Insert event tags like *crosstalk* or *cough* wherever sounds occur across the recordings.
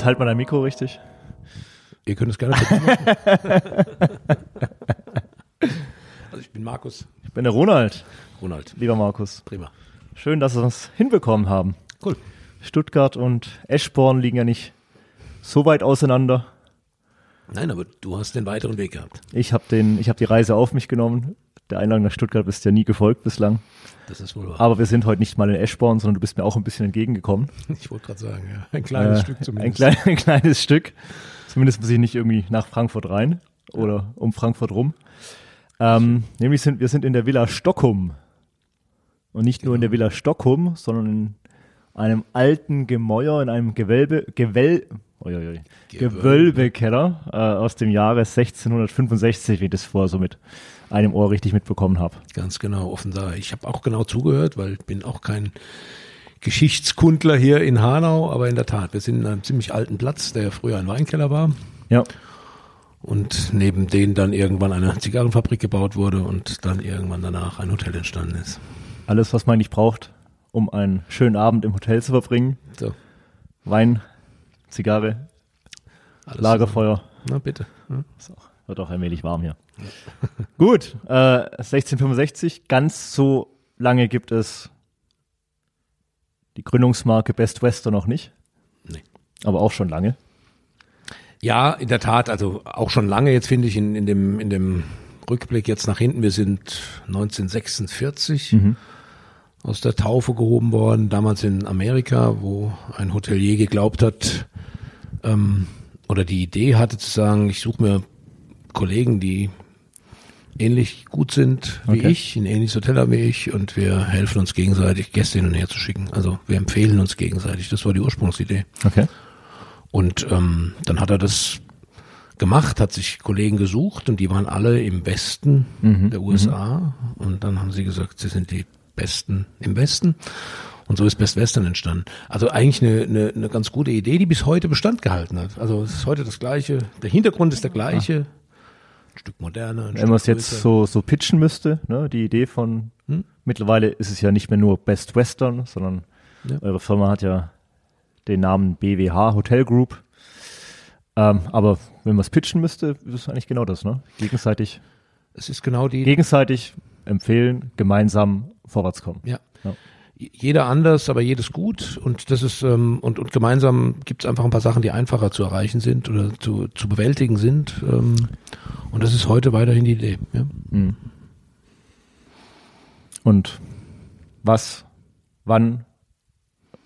Jetzt halt mal dein Mikro richtig. Ihr könnt es gerne machen. *laughs* also ich bin Markus. Ich bin der Ronald. Ronald. Lieber Markus. Prima. Schön, dass wir es hinbekommen haben. Cool. Stuttgart und Eschborn liegen ja nicht so weit auseinander. Nein, aber du hast den weiteren Weg gehabt. Ich habe habe die Reise auf mich genommen. Der Einladung nach Stuttgart bist ja nie gefolgt bislang. Das ist wohl wahr. Aber wir sind heute nicht mal in Eschborn, sondern du bist mir auch ein bisschen entgegengekommen. Ich wollte gerade sagen, ja. Ein kleines Äh, Stück Ein, zumindest. klein, *laughs* ein kleines Stück. Zumindest muss ich nicht irgendwie nach Frankfurt rein oder um Frankfurt rum. Ähm, nämlich sind wir sind in der Villa Stockholm. Und nicht nur in der Villa Stockholm, sondern in einem alten Gemäuer, in einem Gewölbe, Gewell, uiuiui, Gewölbe. Gewölbekeller äh, aus dem Jahre 1665, wie ich das vorher so mit einem Ohr richtig mitbekommen habe. Ganz genau, offen da. Ich habe auch genau zugehört, weil ich bin auch kein Geschichtskundler hier in Hanau, aber in der Tat, wir sind in einem ziemlich alten Platz, der früher ein Weinkeller war Ja, und neben denen dann irgendwann eine Zigarrenfabrik gebaut wurde und dann irgendwann danach ein Hotel entstanden ist. alles, was man nicht braucht, um einen schönen Abend im Hotel zu verbringen. So, Wein, Zigarre, alles Lagerfeuer. Na bitte. Ja. Ist auch, wird auch allmählich warm hier. *laughs* Gut, äh, 1665, ganz so lange gibt es die Gründungsmarke Best Western noch nicht. Nee. Aber auch schon lange. Ja, in der Tat, also auch schon lange jetzt finde ich in, in, dem, in dem Rückblick jetzt nach hinten, wir sind 1946 aus der Taufe gehoben worden, damals in Amerika, wo ein Hotelier geglaubt hat ähm, oder die Idee hatte zu sagen, ich suche mir Kollegen, die ähnlich gut sind wie Okay. ich, ein ähnliches Hotel wie ich und wir helfen uns gegenseitig, Gäste hin und her zu schicken. Also wir empfehlen uns gegenseitig. Das war die Ursprungsidee. Okay. Und ähm, dann hat er das gemacht, hat sich Kollegen gesucht und die waren alle im Westen der USA. Und dann haben sie gesagt, sie sind die Besten im Westen. Und so ist Best Western entstanden. Also eigentlich eine, eine, eine ganz gute Idee, die bis heute Bestand gehalten hat. Also es ist heute das Gleiche. Der Hintergrund ist der gleiche. Ein Stück moderner. Ein Wenn man es jetzt so, so pitchen müsste, ne, die Idee von, Hm? mittlerweile ist es ja nicht mehr nur Best Western, sondern Ja. eure Firma hat ja den Namen BWH Hotel Group. Ähm, aber wenn man es pitchen müsste, ist es eigentlich genau das, ne? Gegenseitig, Es ist genau die, gegenseitig empfehlen, gemeinsam vorwärts kommen. Ja. Ja. Jeder anders, aber jedes gut. Und das ist, ähm, und, und gemeinsam gibt es einfach ein paar Sachen, die einfacher zu erreichen sind oder zu, zu bewältigen sind. Ähm, und das ist heute weiterhin die Idee. Ja? Und was, wann,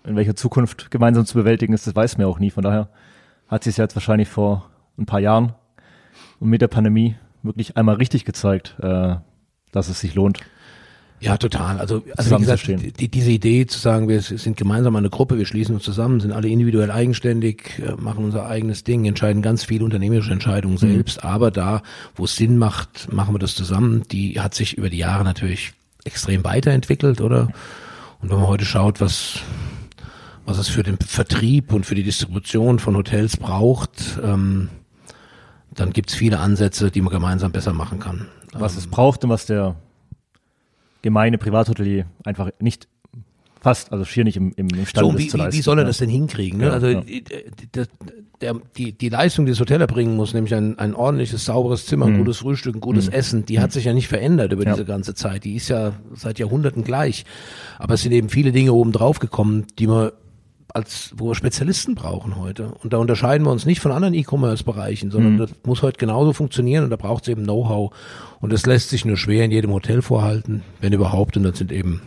in welcher Zukunft gemeinsam zu bewältigen ist, das weiß man ja auch nie. Von daher hat sich jetzt wahrscheinlich vor ein paar Jahren und mit der Pandemie wirklich einmal richtig gezeigt, äh, dass es sich lohnt. Ja, total. Also, also wie gesagt, die, diese Idee zu sagen, wir sind gemeinsam eine Gruppe, wir schließen uns zusammen, sind alle individuell eigenständig, äh, machen unser eigenes Ding, entscheiden ganz viele unternehmerische Entscheidungen selbst, aber da, wo es Sinn macht, machen wir das zusammen. Die hat sich über die Jahre natürlich extrem weiterentwickelt, oder? Und wenn man heute schaut, was was es für den Vertrieb und für die Distribution von Hotels braucht, ähm, dann gibt's viele Ansätze, die man gemeinsam besser machen kann. Was es braucht und was der gemeine Privathotelier einfach nicht fast, also schier nicht im, im Stand So, wie, zu leisten. wie soll er das denn hinkriegen? Ne? Ja, also ja. die, die, der, die, die Leistung, die das Hotel erbringen muss, nämlich ein, ein ordentliches, sauberes Zimmer, ein gutes Frühstück, ein gutes Essen, die hat sich ja nicht verändert über Mhm. Ja. diese ganze Zeit. Die ist ja seit Jahrhunderten gleich. Aber es sind eben viele Dinge oben drauf gekommen, die man als wo wir Spezialisten brauchen heute. Und da unterscheiden wir uns nicht von anderen E-Commerce-Bereichen, sondern Mhm. das muss heute genauso funktionieren und da braucht es eben Know-how. Und das lässt sich nur schwer in jedem Hotel vorhalten, wenn überhaupt. Und das sind eben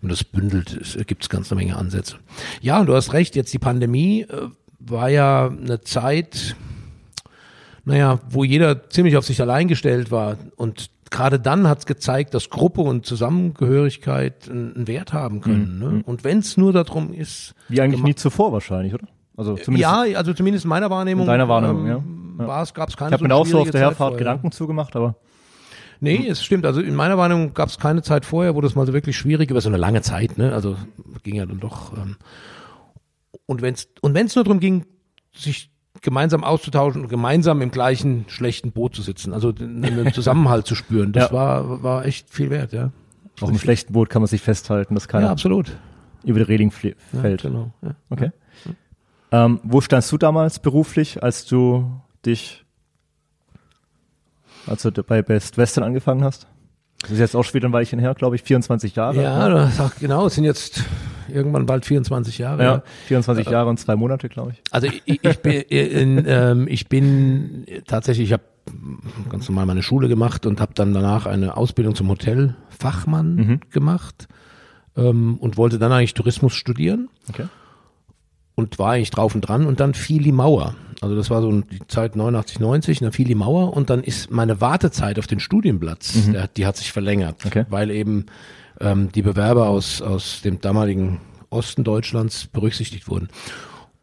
wenn man das bündelt, gibt es ganz eine Menge Ansätze. Ja, und du hast recht, jetzt die Pandemie äh, war ja eine Zeit, naja, wo jeder ziemlich auf sich allein gestellt war. Und gerade dann hat es gezeigt, dass Gruppe und Zusammengehörigkeit einen Wert haben können. Ne? Und wenn es nur darum ist, Wie eigentlich nie zuvor wahrscheinlich, oder? Also zumindest ja, also zumindest in meiner Wahrnehmung. in deiner Wahrnehmung, ja. Ja. War es, gab es keine Ich habe so mir auch so auf der Zeit Herfahrt vorher. Gedanken zugemacht, aber Nee, es stimmt. Also in meiner Wahrnehmung gab es keine Zeit vorher, wo das mal so wirklich schwierig über so eine lange Zeit, ne? Also ging ja dann doch. Ähm, und wenn es und wenn es nur darum ging, sich gemeinsam auszutauschen und gemeinsam im gleichen schlechten Boot zu sitzen, also den, einen *laughs* Zusammenhalt zu spüren, das Ja. war war echt viel wert, ja. auch im schlechten Boot kann man sich festhalten, dass Ja, keiner absolut. über die Reling flie- Ja, fällt. genau. Ja. Okay. Ähm, wo standst du damals beruflich, als du dich, als du bei Best Western angefangen hast? Das ist jetzt auch wieder ein Weilchen her, glaube ich, 24 Jahre. Ja, das auch, genau, es sind jetzt irgendwann bald 24 Jahre. Ja, 24 Jahre und zwei Monate, glaube ich. Also ich, ich, bin, in, ähm, ich bin tatsächlich, ich habe ganz normal meine Schule gemacht und habe dann danach eine Ausbildung zum Hotelfachmann Mhm. gemacht ähm, und wollte dann eigentlich Tourismus studieren Okay. Und war eigentlich drauf und dran und dann fiel die Mauer. Also das war so die Zeit 89, 90, und dann fiel die Mauer und dann ist meine Wartezeit auf den Studienplatz, der, die hat sich verlängert, Okay. weil eben ähm, die Bewerber aus, aus dem damaligen Osten Deutschlands berücksichtigt wurden.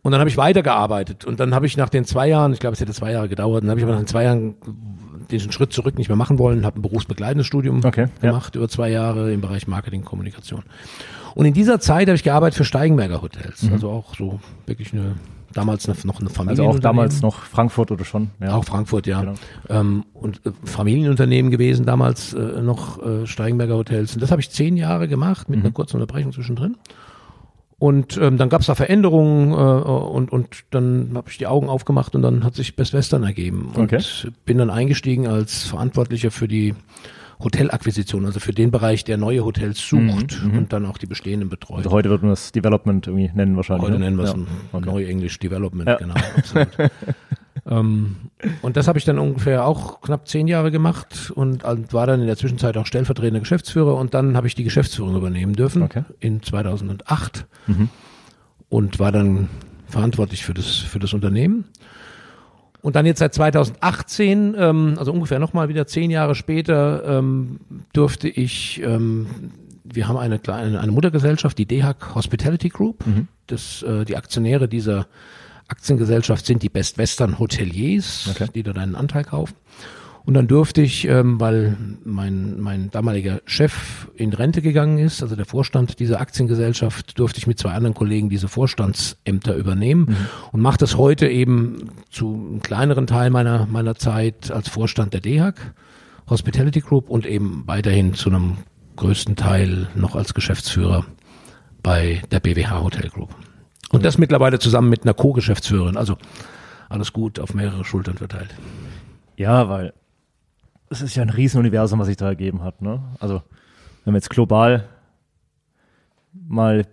Und dann habe ich weitergearbeitet und dann habe ich nach den zwei Jahren, ich glaube, es hätte zwei Jahre gedauert, dann habe ich aber nach den zwei Jahren diesen Schritt zurück nicht mehr machen wollen, habe ein berufsbegleitendes Studium Okay, ja. gemacht über zwei Jahre im Bereich Marketing, Kommunikation. Und in dieser Zeit habe ich gearbeitet für Steigenberger Hotels, also auch so wirklich eine damals eine, noch eine Familie. Mhm. Also auch damals noch Frankfurt oder schon? Ja. Auch Frankfurt, ja. Genau. Ähm, und äh, Familienunternehmen gewesen damals äh, noch äh, Steigenberger Hotels. Und das habe ich zehn Jahre gemacht mit Mhm. einer kurzen Unterbrechung zwischendrin. Und ähm, dann gab es da Veränderungen äh, und, und dann habe ich die Augen aufgemacht und dann hat sich Best Western ergeben. Und Okay. bin dann eingestiegen als Verantwortlicher für die Hotelakquisition, also für den Bereich, der neue Hotels sucht und dann auch die bestehenden betreut. Mhm, Also heute wird man das Development irgendwie nennen wahrscheinlich. Heute ne? nennen wir es ja. Okay. Neuenglisch Development, Ja. genau, absolut. *laughs* ähm, und das habe ich dann ungefähr auch knapp zehn Jahre gemacht und und war dann in der Zwischenzeit auch stellvertretender Geschäftsführer und dann habe ich die Geschäftsführung übernehmen dürfen Okay. in 2008 Mhm. und war dann verantwortlich für das, für das Unternehmen. Und dann jetzt seit 2018, ähm, also ungefähr nochmal wieder zehn Jahre später, ähm, durfte ich, ähm, wir haben eine kleine eine Muttergesellschaft, die DEHAC Hospitality Group. Das, äh, die Aktionäre dieser Aktiengesellschaft sind die Best Western Hoteliers, Okay. die dort einen Anteil kaufen. Und dann durfte ich, ähm, weil mein, mein damaliger Chef in Rente gegangen ist, also der Vorstand dieser Aktiengesellschaft, durfte ich mit zwei anderen Kollegen diese Vorstandsämter übernehmen und mache das heute eben zu einem kleineren Teil meiner, meiner Zeit als Vorstand der DEHAC, Hospitality Group und eben weiterhin zu einem größten Teil noch als Geschäftsführer bei der BWH Hotel Group. Und das mittlerweile zusammen mit einer Co-Geschäftsführerin, also alles gut auf mehrere Schultern verteilt. Ja, weil es ist ja ein Riesenuniversum, was sich da ergeben hat. Ne? Also wenn wir jetzt global mal,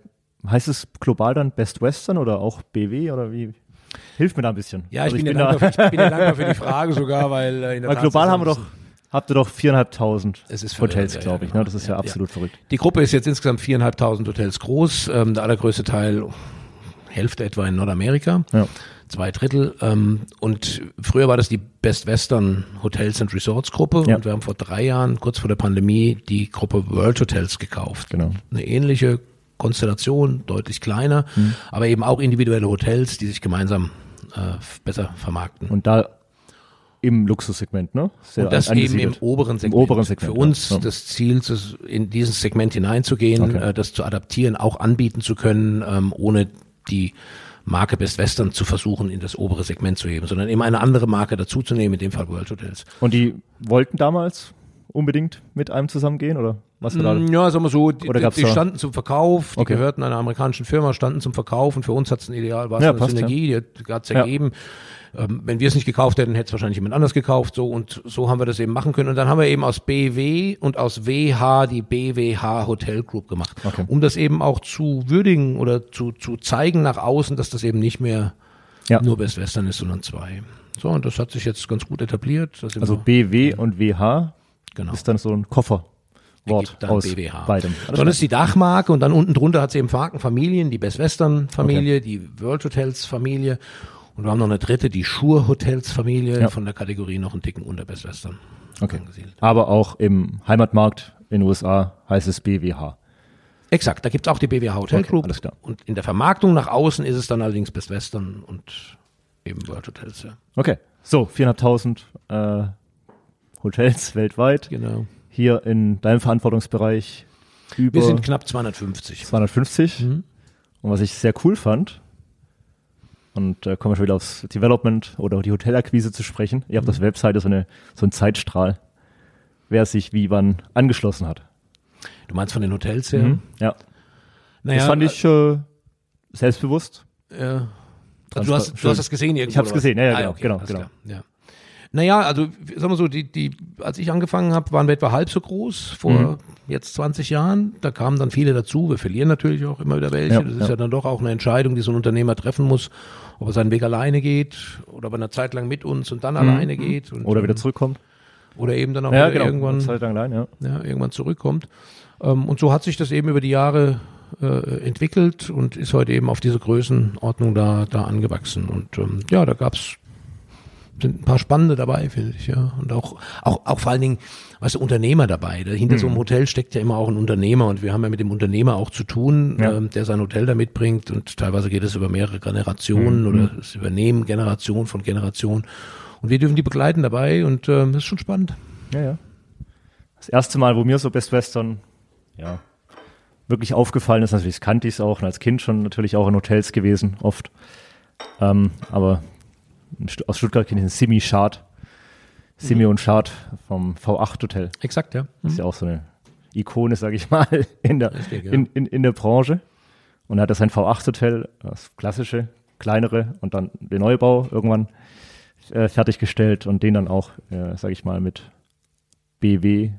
heißt es global dann Best Western oder auch BW oder wie? Hilf mir da ein bisschen. Ja, ich, Also bin, dir da, dankbar, für- ich bin dir *laughs* dankbar für die Frage sogar, weil äh, in der weil Tat global haben wir doch, habt ihr doch viereinhalbtausend Hotels, ja, ja, glaube ich. Ne? Das ist ja, Ja, absolut verrückt. Die Gruppe ist jetzt insgesamt viereinhalbtausend Hotels groß, ähm, der allergrößte Teil, Hälfte etwa in Nordamerika, Ja. Zwei Drittel. Ähm, und früher war das die Best Western Hotels and Resorts Gruppe Ja. und wir haben vor drei Jahren, kurz vor der Pandemie, die Gruppe World Hotels gekauft. Genau. Eine ähnliche Konstellation, deutlich kleiner, Mhm. aber eben auch individuelle Hotels, die sich gemeinsam äh, besser vermarkten. Und da im Luxussegment, ne? Sehr Und das eben im oberen Segment. oberen Segment, Für uns ja. Das Ziel, in dieses Segment hineinzugehen, Okay. äh, das zu adaptieren, auch anbieten zu können, ähm, ohne die Marke Best Western zu versuchen, in das obere Segment zu heben, sondern eben eine andere Marke dazuzunehmen, in dem Fall World Hotels. Und die wollten damals unbedingt mit einem zusammengehen oder was war da? Mm, Ja, sagen wir so, die, die, die standen zum Verkauf, die Okay. gehörten einer amerikanischen Firma, standen zum Verkauf und für uns hat es ein Ideal, war Ja, es eine passt, Synergie, die hat es Ja. Ähm, wenn wir es nicht gekauft hätten, hätte es wahrscheinlich jemand anders gekauft, so und so haben wir das eben machen können. Und dann haben wir eben aus BW und aus WH die BWH Hotel Group gemacht, Okay. um das eben auch zu würdigen oder zu, zu zeigen nach außen, dass das eben nicht mehr Ja. nur Best Western ist, sondern zwei. So, und das hat sich jetzt ganz gut etabliert. Also BW und WH genau. ist dann so ein Kofferwort Ergibt dann aus BWH. beidem. Dann ist die Dachmarke und dann unten drunter hat sie eben Markenfamilien, die Best Western Familie, die World Hotels Familie und wir haben noch eine dritte, die Schur Hotels Familie Ja. von der Kategorie noch einen Ticken unter Best Western Okay. angesiedelt. Aber auch im Heimatmarkt in den USA heißt es BWH. Exakt, da gibt's auch die BWH Hotel Okay, Group alles klar. und in der Vermarktung nach außen ist es dann allerdings Best Western und eben World Hotels. Ja. Okay, so 4.500 äh, Hotels weltweit. Genau. Hier in deinem Verantwortungsbereich über Wir sind knapp 250. 250. Mhm. Und was ich sehr cool fand, und äh, kommen wir schon wieder aufs Development oder die Hotelakquise zu sprechen. Ihr habt Mhm. auf der Webseite so, eine, so einen Zeitstrahl, wer sich wie wann angeschlossen hat. Du meinst von den Hotels her? Ja, Naja, das fand ich äh, selbstbewusst. Äh, Also du hast, du hast das gesehen irgendwo? Ich habe es gesehen, ja, ja, Ah, genau, okay, genau, genau. Ja. Naja, also sagen wir so, die, die, als ich angefangen habe, waren wir etwa halb so groß vor Mhm. jetzt 20 Jahren. Da kamen dann viele dazu. Wir verlieren natürlich auch immer wieder welche. Ja, das ist ja. ja. dann doch auch eine Entscheidung, die so ein Unternehmer treffen muss, ob er seinen Weg alleine geht oder ob er eine Zeit lang mit uns und dann alleine geht. Und, Mhm. Oder wieder zurückkommt. Oder eben dann auch Ja, wieder genau. irgendwann Zeit lang allein, ja. ja, irgendwann zurückkommt. Ähm, und so hat sich das eben über die Jahre äh, entwickelt und ist heute eben auf diese Größenordnung da, da angewachsen. Und ähm, ja, da gab's sind ein paar spannende dabei, finde ich, ja. Und auch, auch, auch vor allen Dingen, weißt du, Unternehmer dabei. Hinter so einem Hotel steckt ja immer auch ein Unternehmer und wir haben ja mit dem Unternehmer auch zu tun, Ja. ähm, der sein Hotel da mitbringt und teilweise geht es über mehrere Generationen oder das Übernehmen Generation von Generation. Und wir dürfen die begleiten dabei und ähm, das ist schon spannend. Ja, ja. Das erste Mal, wo mir so Best Western, ja, wirklich aufgefallen ist, natürlich kannte ich es auch und als Kind schon natürlich auch in Hotels gewesen, oft. Ähm, aber aus Stuttgart kenne ich den Simi Schad. Simi und Schad vom V8 Hotel. Exakt, ja. Das ist ja auch so eine Ikone, sage ich mal, *laughs* in der, Richtig, ja. in, in, in der Branche. Und er hat das sein V8-Hotel, das klassische, kleinere und dann den Neubau irgendwann äh, fertiggestellt und den dann auch, äh, sage ich mal, mit BW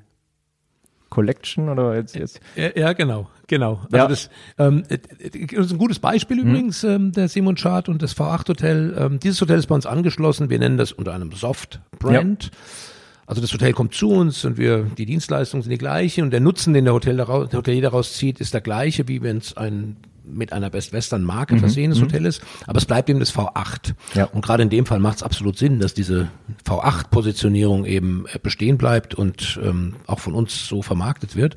Collection oder jetzt, jetzt Ja, ja genau, genau. Also Ja. das, ähm, äh, äh, das ist ein gutes Beispiel übrigens, ähm, der Simon Schad und das V8 Hotel. Ähm, dieses Hotel ist bei uns angeschlossen. Wir nennen das unter einem Soft Brand. Also das Hotel kommt zu uns und wir, die Dienstleistungen sind die gleiche und der Nutzen, den der, Hotel daraus, der Hotelier daraus zieht, ist der gleiche, wie wenn es ein mit einer Best Western Marke versehenes Hotel ist, aber es bleibt eben das V8. Ja. Und gerade in dem Fall macht es absolut Sinn, dass diese V8-Positionierung eben äh, bestehen bleibt und ähm, auch von uns so vermarktet wird.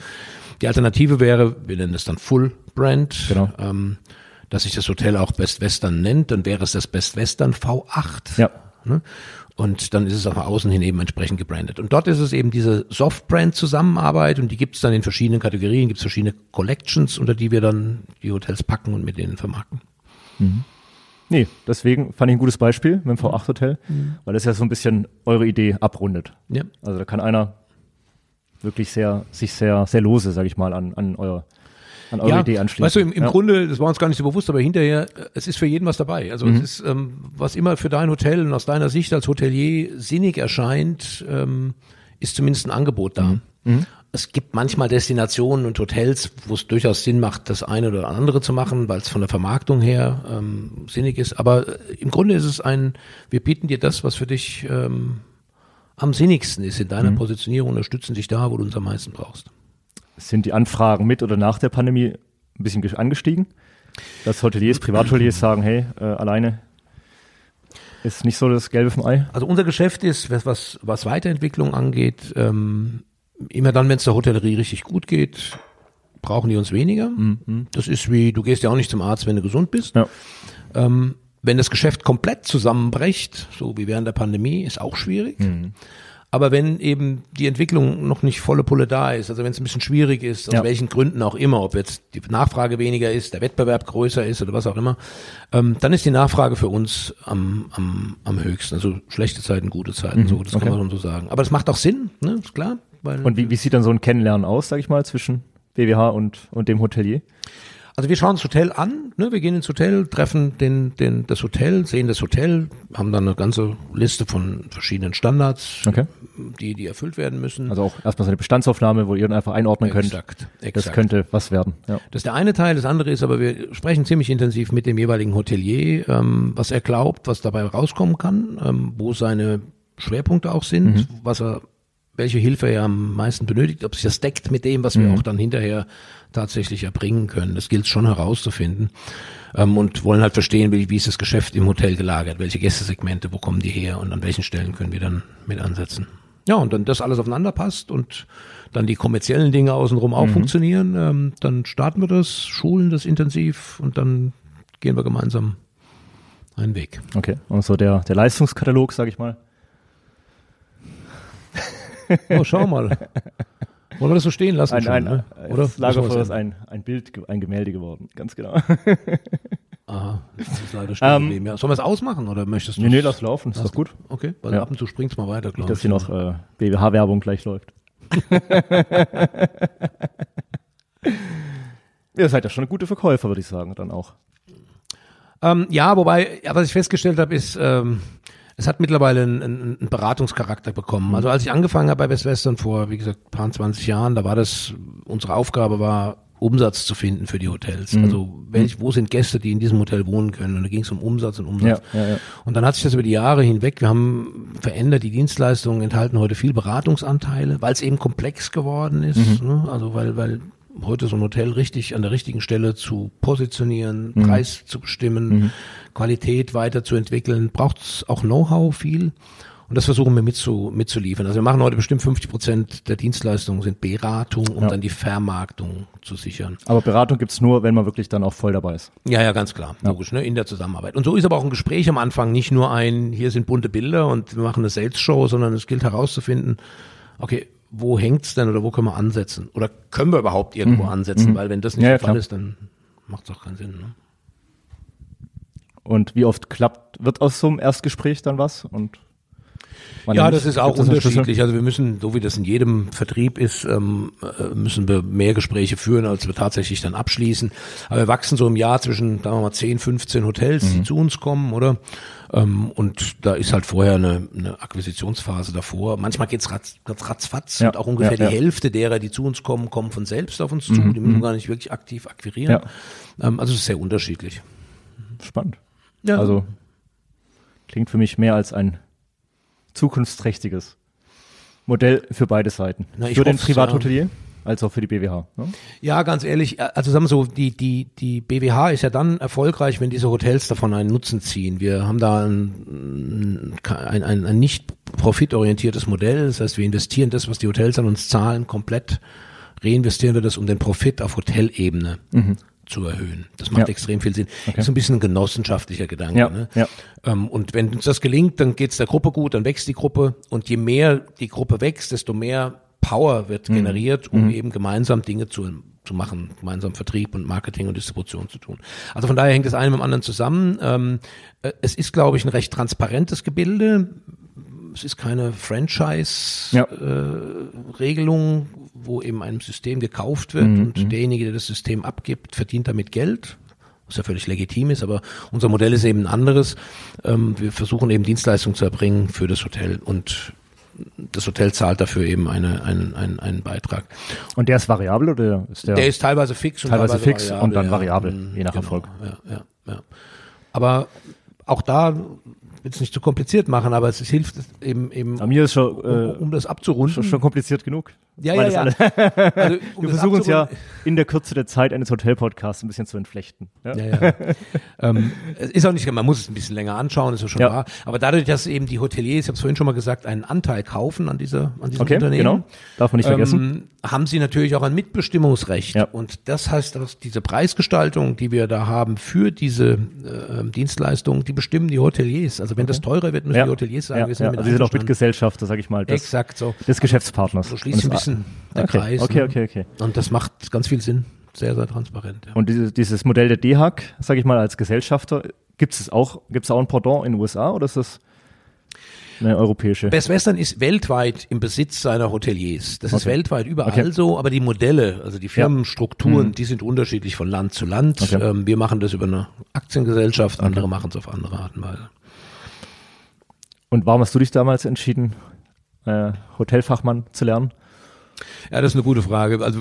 Die Alternative wäre, wir nennen es dann Full Brand, Genau. ähm, dass sich das Hotel auch Best Western nennt, dann wäre es das Best Western V8. Ja. Ne? Und dann ist es auch nach außen hin eben entsprechend gebrandet. Und dort ist es eben diese Soft-Brand-Zusammenarbeit und die gibt es dann in verschiedenen Kategorien, gibt es verschiedene Collections, unter die wir dann die Hotels packen und mit denen vermarkten. Nee, deswegen fand ich ein gutes Beispiel mit dem V8-Hotel, weil das ja so ein bisschen eure Idee abrundet. Ja. Also da kann einer wirklich sehr, sich sehr, sehr lose, sage ich mal, an, an euer, an eure Idee anschließen. Weißt du, im, im ja. Grunde, das war uns gar nicht so bewusst, aber hinterher, äh, es ist für jeden was dabei. Also Mhm. es ist, ähm, was immer für dein Hotel und aus deiner Sicht als Hotelier sinnig erscheint, ähm, ist zumindest ein Angebot da. Mhm. Es gibt manchmal Destinationen und Hotels, wo es durchaus Sinn macht, das eine oder andere zu machen, weil es von der Vermarktung her ähm, sinnig ist. Aber äh, im Grunde ist es ein, wir bieten dir das, was für dich ähm, am sinnigsten ist in deiner Mhm. Positionierung, unterstützen dich da, wo du uns am meisten brauchst. Sind die Anfragen mit oder nach der Pandemie ein bisschen angestiegen? Dass Hoteliers, Privathoteliers sagen, hey, äh, alleine ist nicht so das Gelbe vom Ei? Also unser Geschäft ist, was, was, Weiterentwicklung angeht, ähm, immer dann, wenn es der Hotellerie richtig gut geht, brauchen die uns weniger. Das ist wie, du gehst ja auch nicht zum Arzt, wenn du gesund bist. Ja. Ähm, wenn das Geschäft komplett zusammenbricht, so wie während der Pandemie, ist auch schwierig. Aber wenn eben die Entwicklung noch nicht volle Pulle da ist, also wenn es ein bisschen schwierig ist, aus Ja. welchen Gründen auch immer, ob jetzt die Nachfrage weniger ist, der Wettbewerb größer ist oder was auch immer, ähm, dann ist die Nachfrage für uns am, am, am höchsten. Also schlechte Zeiten, gute Zeiten, so, das okay. kann man schon so sagen. Aber das macht auch Sinn, ne, ist klar. Weil, Und wie, wie sieht dann so ein Kennenlernen aus, sag ich mal, zwischen BWH und, und dem Hotelier? Also wir schauen das Hotel an, ne? wir gehen ins Hotel, treffen den, den, das Hotel, sehen das Hotel, haben dann eine ganze Liste von verschiedenen Standards, Okay. die, die erfüllt werden müssen. Also auch erstmal so eine Bestandsaufnahme, wo ihr dann einfach einordnen könnt. Exakt, Das exakt. könnte was werden. Ja. Das ist der eine Teil, das andere ist aber, wir sprechen ziemlich intensiv mit dem jeweiligen Hotelier, ähm, was er glaubt, was dabei rauskommen kann, ähm, wo seine Schwerpunkte auch sind, was er, welche Hilfe er am meisten benötigt, ob sich das deckt mit dem, was wir auch dann hinterher tatsächlich erbringen können. Das gilt schon herauszufinden. Ähm, und wollen halt verstehen, wie, wie ist das Geschäft im Hotel gelagert, welche Gästesegmente, wo kommen die her und an welchen Stellen können wir dann mit ansetzen. Ja, und dann das alles aufeinander passt und dann die kommerziellen Dinge außenrum auch funktionieren, ähm, dann starten wir das, schulen das intensiv und dann gehen wir gemeinsam einen Weg. Okay. Und so der, der Leistungskatalog, sag ich mal. Oh, schau mal. Wollen wir das so stehen lassen? Ein, schon, ein, ne? Oder? Das Lagerfeuer ist ein, ein Bild, ein Gemälde geworden. Ganz genau. *laughs* Aha, das ist leider stehen Ähm, geblieben. Ja. Sollen wir es ausmachen oder möchtest du nee, nee, lass laufen. Ist doch gut. Okay, weil Ja. ab und zu springt's mal weiter, glaube Dass ich. hier noch äh, BWH-Werbung gleich läuft. *laughs* Ihr seid ja schon gute Verkäufer, würde ich sagen, dann auch. Ähm, ja, wobei, ja, was ich festgestellt habe, ist, ähm, es hat mittlerweile einen, einen, Beratungscharakter bekommen. Also als ich angefangen habe bei Best Western vor, wie gesagt, paar 20 Jahren, da war das, unsere Aufgabe war, Umsatz zu finden für die Hotels. Mhm. Also welch, wo sind Gäste, die in diesem Hotel wohnen können? Und da ging es um Umsatz und Umsatz. Ja, ja, ja. Und dann hat sich das über die Jahre hinweg, wir haben verändert, die Dienstleistungen enthalten heute viel Beratungsanteile, weil es eben komplex geworden ist. Mhm. Ne? Also weil, weil heute so ein Hotel richtig an der richtigen Stelle zu positionieren, Mhm. Preis zu bestimmen, Qualität weiterzuentwickeln, braucht es auch Know-how viel. Und das versuchen wir mitzu, mitzuliefern. Also wir machen heute bestimmt 50 Prozent der Dienstleistungen sind Beratung, um Ja. dann die Vermarktung zu sichern. Aber Beratung gibt's nur, wenn man wirklich dann auch voll dabei ist. Ja, ja, ganz klar, logisch, ne, in der Zusammenarbeit. Und so ist aber auch ein Gespräch am Anfang nicht nur ein, hier sind bunte Bilder und wir machen eine Sales-Show, sondern es gilt herauszufinden, okay, wo hängt's denn oder wo können wir ansetzen? Oder können wir überhaupt irgendwo ansetzen? Weil wenn das nicht Mhm. Ja, ja, der Fall klar. ist, dann macht's auch keinen Sinn. Ne? Und wie oft klappt, wird aus so einem Erstgespräch dann was? Und Ja, das ist auch es Schlüssel? unterschiedlich. Also wir müssen, so wie das in jedem Vertrieb ist, ähm, äh, müssen wir mehr Gespräche führen, als wir tatsächlich dann abschließen. Aber wir wachsen so im Jahr zwischen, sagen wir mal, 10, 15 Hotels, Mhm. die zu uns kommen, oder? Ähm, und da ist halt vorher eine, eine Akquisitionsphase davor. Manchmal geht's ratz, ratz, ratzfatz Ja, und auch ungefähr ja, ja. die Hälfte derer, die zu uns kommen, kommen von selbst auf uns zu. Die müssen wir gar nicht wirklich aktiv akquirieren. Ähm, also es ist sehr unterschiedlich. Spannend. Ja. Also klingt für mich mehr als ein zukunftsträchtiges Modell für beide Seiten. Na, ich für den Privathotelier als auch für die BWH. Ne? Ja, ganz ehrlich, also sagen wir so, die, die, die BWH ist ja dann erfolgreich, wenn diese Hotels davon einen Nutzen ziehen. Wir haben da ein, ein, ein, ein nicht profitorientiertes Modell. Das heißt, wir investieren das, was die Hotels an uns zahlen, komplett reinvestieren wir das, um den Profit auf Hotelebene zu erhöhen. Das macht Ja. extrem viel Sinn. Ist so ein bisschen ein genossenschaftlicher Gedanke. Ja, ne? ja. Ähm, und wenn uns das gelingt, dann geht's der Gruppe gut, dann wächst die Gruppe. Und je mehr die Gruppe wächst, desto mehr Power wird Mhm. generiert, um eben gemeinsam Dinge zu, zu machen, gemeinsam Vertrieb und Marketing und Distribution zu tun. Also von daher hängt das eine mit dem anderen zusammen. Ähm, äh, es ist, glaube ich, ein recht transparentes Gebilde. Es ist keine Franchise-Regelung, Ja. wo eben einem System gekauft wird Mhm, und derjenige, der das System abgibt, verdient damit Geld was ja völlig legitim ist, aber unser Modell ist eben ein anderes. Ähm, wir versuchen eben Dienstleistungen zu erbringen für das Hotel und das Hotel zahlt dafür eben eine, einen, einen, einen Beitrag. Und der ist variabel oder ist der? Der ist teilweise fix und Teilweise teilweise, fix und dann variabel, je nach genau, Erfolg. Ja, ja, ja. Aber auch da will es nicht zu kompliziert machen, aber es ist, hilft eben, eben Bei mir ist schon, um, äh, um das abzurunden. schon, schon kompliziert genug. ja, ja, ja. Also, um *laughs* Wir versuchen es ja in der Kürze der Zeit eines Hotelpodcasts ein bisschen zu entflechten. Ja? Ja, ja. ähm, es ist auch nicht, man muss es ein bisschen länger anschauen, ist ja schon Ja. wahr. Aber dadurch, dass eben die Hoteliers, ich habe es vorhin schon mal gesagt, einen Anteil kaufen an dieser, an diesem Okay, Unternehmen, genau. Darf man nicht vergessen. ähm, haben sie natürlich auch ein Mitbestimmungsrecht. Ja. Und das heißt, dass diese Preisgestaltung, die wir da haben für diese äh, Dienstleistungen, die bestimmen die Hoteliers. Also wenn das teurer wird, müssen Ja. die Hoteliers sagen, ja, wir sind ja. damit Also sie sind auch. Mitgesellschafter, sag ich mal, des, Exakt so. des Geschäftspartners. So schließt ein bisschen der okay, Kreis. Okay, ne? okay, okay. Und das macht ganz viel Sinn. Sehr, sehr transparent. Ja. Und dieses, dieses Modell der DHAG, sage ich mal, als Gesellschafter, gibt es auch, gibt es auch ein Pendant in den USA oder ist das eine europäische? Best Western ist weltweit im Besitz seiner Hoteliers. Das ist Okay. weltweit überall Okay. so, aber die Modelle, also die Firmenstrukturen, die sind unterschiedlich von Land zu Land. Okay. Ähm, wir machen das über eine Aktiengesellschaft, andere machen es auf andere Art und Weise. Und warum hast du dich damals entschieden, äh, Hotelfachmann zu lernen? Ja, das ist eine gute Frage. Also